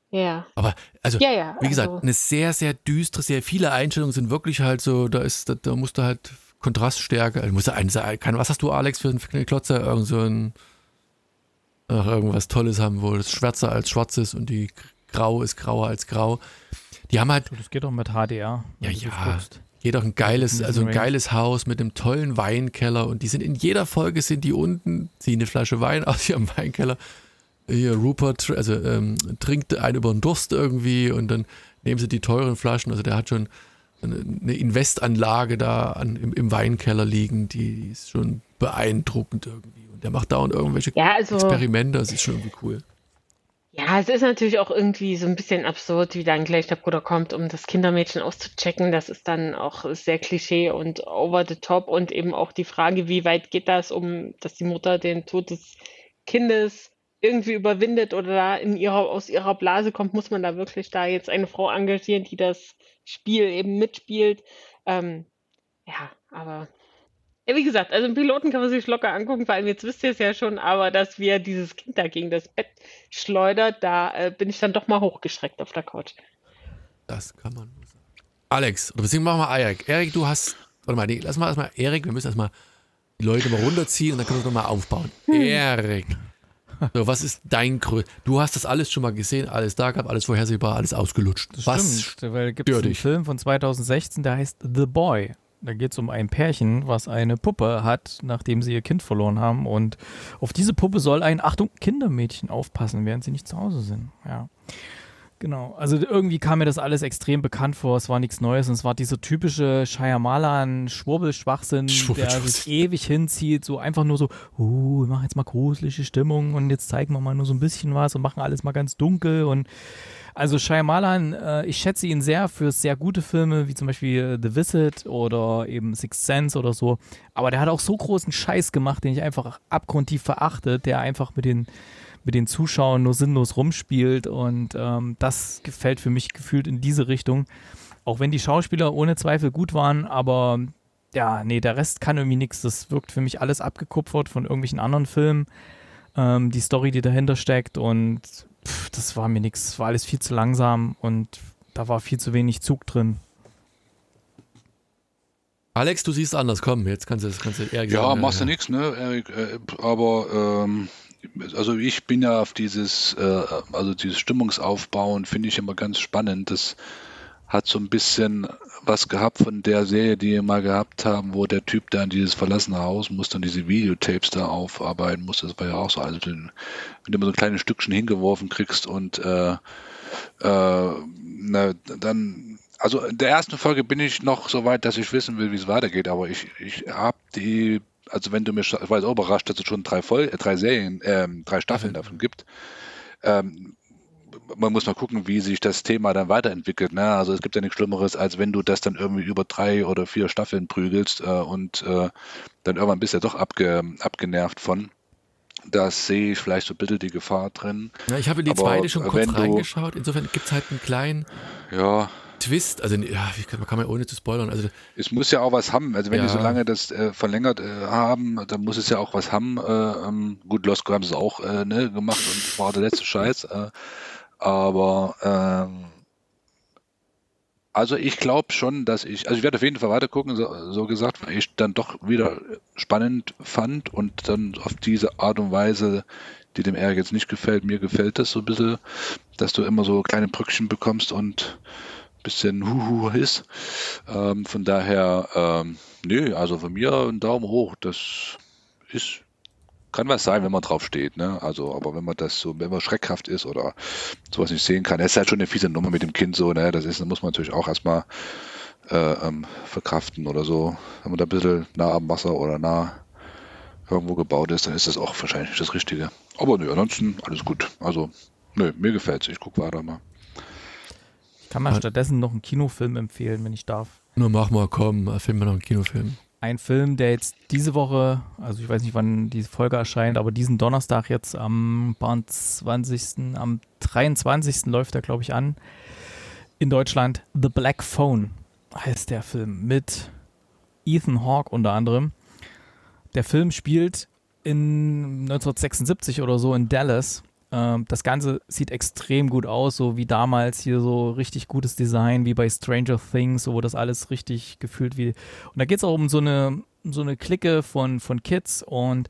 Ja. Aber also, Ja, ja. wie gesagt, also, eine sehr, sehr düstere, sehr viele Einstellungen sind wirklich halt so, da ist, da, da musst du halt Kontraststärke, also musst du eins, kann, was hast du, Alex, für einen Klotzer? Irgend so ein, ach, irgendwas Tolles haben, wo das schwärzer als schwarz ist und die grau ist grauer als grau. Die haben halt Das geht doch mit HDR. Ja, ja. guckst. Jeder ein geiles, in also ein geiles Haus mit einem tollen Weinkeller und die sind in jeder Folge sind die unten, ziehen eine Flasche Wein aus ihrem Weinkeller. Hier Rupert, also ähm, trinkt einen über den Durst irgendwie und dann nehmen sie die teuren Flaschen. Also der hat schon eine, eine Investanlage da an, im, im Weinkeller liegen, die ist schon beeindruckend irgendwie. Und der macht dauernd irgendwelche ja, also. Experimente, das ist schon irgendwie cool. Ja, es ist natürlich auch irgendwie so ein bisschen absurd, wie dann gleich der Bruder kommt, um das Kindermädchen auszuchecken. Das ist dann auch sehr Klischee und over the top und eben auch die Frage, wie weit geht das, um dass die Mutter den Tod des Kindes irgendwie überwindet oder da in ihrer, aus ihrer Blase kommt, muss man da wirklich da jetzt eine Frau engagieren, die das Spiel eben mitspielt. Ähm, ja, aber ja, wie gesagt, also einen Piloten kann man sich locker angucken, vor allem jetzt wisst ihr es ja schon, aber dass wir dieses Kind da gegen das Bett schleudert, da äh, bin ich dann doch mal hochgeschreckt auf der Couch. Das kann man nur sagen. Alex, oder beziehungsweise machen wir Erik. Erik, du hast, warte mal, nee, lass mal erstmal, Erik, wir müssen erstmal die Leute mal runterziehen und dann können wir es nochmal aufbauen. Erik. So, was ist dein Grö Du hast das alles schon mal gesehen, alles da gehabt, alles vorhersehbar, alles ausgelutscht. Das was stimmt, weil gibt es stört einen dich? Film von 2016, der heißt The Boy. Da geht es um ein Pärchen, was eine Puppe hat, nachdem sie ihr Kind verloren haben. Und auf diese Puppe soll ein, Achtung, Kindermädchen aufpassen, während sie nicht zu Hause sind. Ja. Genau. Also irgendwie kam mir das alles extrem bekannt vor. Es war nichts Neues. Und es war dieser typische Shyamalan-Schwurbelschwachsinn, der Schwurbelschwachsinn. sich ewig hinzieht. So einfach nur so, uh, wir machen jetzt mal gruselige Stimmung und jetzt zeigen wir mal nur so ein bisschen was und machen alles mal ganz dunkel und also Shyamalan, äh, ich schätze ihn sehr für sehr gute Filme, wie zum Beispiel äh, The Visit oder eben Sixth Sense oder so. Aber der hat auch so großen Scheiß gemacht, den ich einfach abgrundtief verachte, der einfach mit den, mit den Zuschauern nur sinnlos rumspielt. Und ähm, das gefällt für mich gefühlt in diese Richtung. Auch wenn die Schauspieler ohne Zweifel gut waren, aber ja, nee, der Rest kann irgendwie nichts. Das wirkt für mich alles abgekupfert von irgendwelchen anderen Filmen. Ähm, die Story, die dahinter steckt und pff, das war mir nichts. War alles viel zu langsam und da war viel zu wenig Zug drin. Alex, du siehst anders, komm, jetzt kannst du das kannst du Erik Ja, sagen. machst du nichts, ne, Erik? Äh, aber ähm, also ich bin ja auf dieses, äh, also dieses Stimmungsaufbauen finde ich immer ganz spannend. Das hat so ein bisschen was gehabt von der Serie, die wir mal gehabt haben, wo der Typ da in dieses verlassene Haus musste und diese Videotapes da aufarbeiten musste. Das war ja auch so, also den, wenn du immer so ein kleines Stückchen hingeworfen kriegst und äh, äh, na, dann, also in der ersten Folge bin ich noch so weit, dass ich wissen will, wie es weitergeht, aber ich, ich habe die, also wenn du mir, ich war jetzt auch überrascht, dass es schon drei, Vol äh, drei Serien, ähm, drei Staffeln davon gibt. Ähm, man muss mal gucken, wie sich das Thema dann weiterentwickelt. Ne? Also es gibt ja nichts Schlimmeres, als wenn du das dann irgendwie über drei oder vier Staffeln prügelst äh, und äh, dann irgendwann bist du ja doch abge, abgenervt von. Da sehe ich vielleicht so ein bisschen die Gefahr drin. Ja, ich habe in die Aber zweite schon kurz reingeschaut. Insofern gibt es halt einen kleinen Ja, Twist. Also, ja, wie kann, man ohne zu spoilern. Also, es muss ja auch was haben. Also wenn die so Ja. lange das äh, verlängert äh, haben, dann muss es ja auch was haben. Äh, ähm, gut, Lost haben es auch äh, ne, gemacht und war der letzte Scheiß. Aber ähm, also ich glaube schon, dass ich, also ich werde auf jeden Fall weiter gucken, so, so gesagt, weil ich dann doch wieder spannend fand und dann auf diese Art und Weise, die dem Erik jetzt nicht gefällt, mir gefällt das so ein bisschen, dass du immer so kleine Brückchen bekommst und ein bisschen Huhu ist. Ähm, von daher, ähm, nö, also von mir ein Daumen hoch, das ist kann was sein, wenn man drauf steht, ne? Also, aber wenn man das so, wenn man schreckhaft ist oder sowas nicht sehen kann, das ist halt schon eine fiese Nummer mit dem Kind so, ne? Das ist, da muss man natürlich auch erstmal äh, ähm, verkraften oder so. Wenn man da ein bisschen nah am Wasser oder nah irgendwo gebaut ist, dann ist das auch wahrscheinlich nicht das Richtige. Aber nö, ansonsten alles gut. Also, nö, mir gefällt's. Ich gucke weiter mal. Ich kann mal stattdessen noch einen Kinofilm empfehlen, wenn ich darf. Nur mach mal, komm, filmen wir noch einen Kinofilm. Ein Film, der jetzt diese Woche, also ich weiß nicht, wann diese Folge erscheint, aber diesen Donnerstag jetzt am 20., am 23. läuft er, glaube ich, an. In Deutschland The Black Phone heißt der Film mit Ethan Hawke unter anderem. Der Film spielt in 1976 oder so in Dallas. Ähm, das Ganze sieht extrem gut aus, so wie damals hier so richtig gutes Design, wie bei Stranger Things, wo das alles richtig gefühlt wie. Und da geht es auch um so eine, so eine Clique von, von Kids und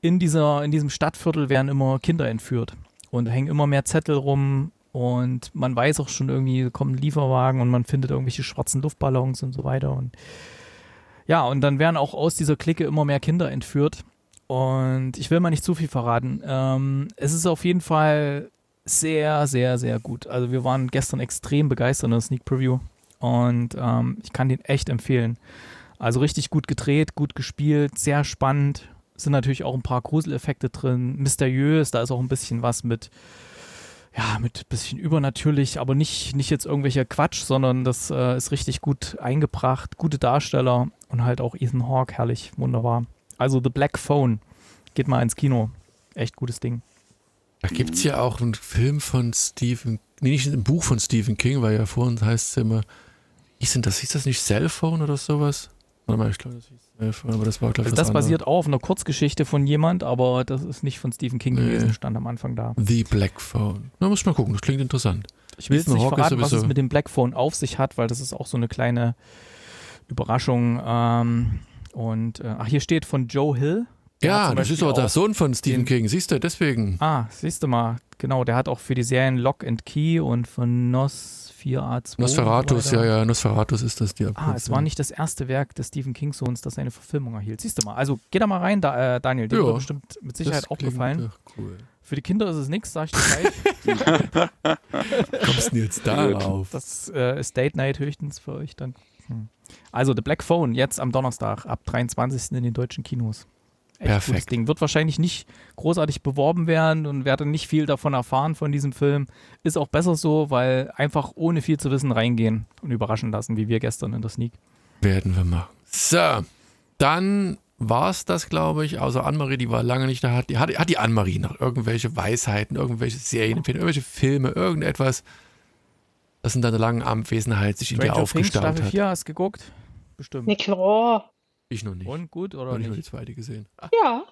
in, dieser, in diesem Stadtviertel werden immer Kinder entführt und hängen immer mehr Zettel rum und man weiß auch schon irgendwie, kommen Lieferwagen und man findet irgendwelche schwarzen Luftballons und so weiter und ja, und dann werden auch aus dieser Clique immer mehr Kinder entführt. Und ich will mal nicht zu viel verraten. Ähm, es ist auf jeden Fall sehr, sehr, sehr gut. Also wir waren gestern extrem begeistert in der Sneak Preview. Und ähm, ich kann den echt empfehlen. Also richtig gut gedreht, gut gespielt, sehr spannend. Sind natürlich auch ein paar Gruseleffekte drin, mysteriös, da ist auch ein bisschen was mit, ja, mit bisschen übernatürlich, aber nicht, nicht jetzt irgendwelcher Quatsch, sondern das äh, ist richtig gut eingebracht, gute Darsteller und halt auch Ethan Hawke, herrlich, wunderbar. Also The Black Phone, geht mal ins Kino, echt gutes Ding. Da gibt es ja auch einen Film von Stephen, nee, nicht ein Buch von Stephen King, weil ja vor uns heißt es immer, hieß denn das, hieß das nicht Cellphone oder sowas? Warte mal, ich glaube, das hieß Cellphone, aber das war, glaube ich, Das basiert auch auf einer Kurzgeschichte von jemand, aber das ist nicht von Stephen King Nee. gewesen, stand am Anfang da. The Black Phone. Na, muss ich mal gucken, das klingt interessant. Ich will jetzt nicht Hawke ist verraten, was es mit dem Black Phone auf sich hat, weil das ist auch so eine kleine Überraschung. Ähm, und äh, ach, hier steht von Joe Hill. Ja, das ist doch der Sohn von Stephen King, siehst du, deswegen. Ah, siehst du mal, genau, der hat auch für die Serien Lock and Key und von Nos 4A2. Nosferatus, ja, ja, Nosferatus ist das die Ah, es Abkürzung. war nicht das erste Werk des Stephen King Sohns, das seine Verfilmung erhielt. Siehst du mal. Also geh da mal rein, da, äh, Daniel. Dir Ja, wird bestimmt mit Sicherheit auch gefallen. Cool. Für die Kinder ist es nichts, sag ich dir gleich. Kommst du jetzt darauf? Das äh, ist Date Night höchstens für euch dann. Hm. Also The Black Phone, jetzt am Donnerstag, ab 23. in den deutschen Kinos. Echt Perfekt. Ding. Wird wahrscheinlich nicht großartig beworben werden und werde nicht viel davon erfahren von diesem Film. Ist auch besser so, weil einfach ohne viel zu wissen reingehen und überraschen lassen, wie wir gestern in der Sneak. Werden wir machen. So, dann war es das, glaube ich. Außer Annemarie, die war lange nicht da. Hat die, hat, hat die Annemarie noch irgendwelche Weisheiten, irgendwelche Serien, irgendwelche Filme, irgendetwas, das in deiner langen Abwesenheit sich in dir Stranger Things aufgestaut Staffel hat? 4 hast geguckt? Bestimmt. Na klar. Ich noch nicht. Und gut oder Noch nicht mal die nicht? zweite gesehen. Ja.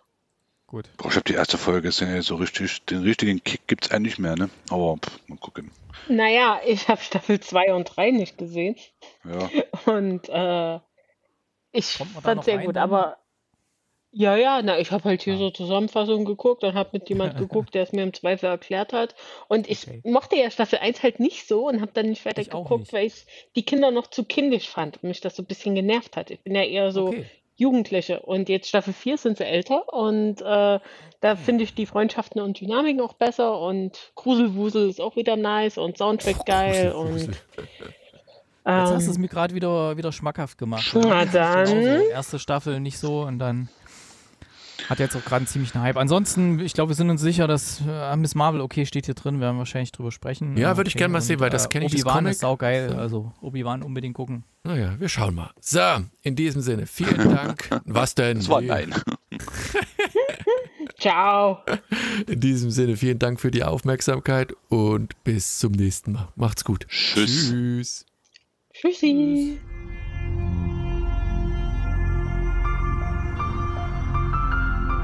Gut. Boah, ich habe die erste Folge gesehen, ey, so richtig, den richtigen Kick gibt's eigentlich nicht mehr, ne? Aber pff, mal gucken. Naja, ich habe Staffel 2 und 3 nicht gesehen. Ja. Und äh, ich fand sehr rein gut, dann? aber ja, ja, na, ich habe halt hier Ah. so Zusammenfassungen geguckt und habe mit jemand geguckt, der es mir im Zweifel erklärt hat. Und ich Okay. mochte ja Staffel 1 halt nicht so und habe dann nicht weiter Ich geguckt, nicht. weil ich die Kinder noch zu kindisch fand und mich das so ein bisschen genervt hat. Ich bin ja eher so Okay. Jugendliche und jetzt Staffel 4 sind sie älter und äh, da finde ich die Freundschaften und Dynamiken auch besser und Gruselwusel ist auch wieder nice und Soundtrack geil und Jetzt hast du es ähm, mir gerade wieder, wieder schmackhaft gemacht. Na dann. Erste Staffel nicht so und dann hat jetzt auch gerade einen ziemlichen Hype. Ansonsten, ich glaube, wir sind uns sicher, dass äh, Miss Marvel, okay, steht hier drin, werden wir wahrscheinlich drüber sprechen. Ja, Äh, würde ich okay, gerne mal sehen, weil das äh, kenne ich, Obi-Wan ist saugeil, also Obi-Wan unbedingt gucken. Naja, wir schauen mal. So, in diesem Sinne, vielen Dank. Was denn? Das war nein. ciao. In diesem Sinne, vielen Dank für die Aufmerksamkeit und bis zum nächsten Mal. Macht's gut. Tschüss. Tschüss. Tschüssi.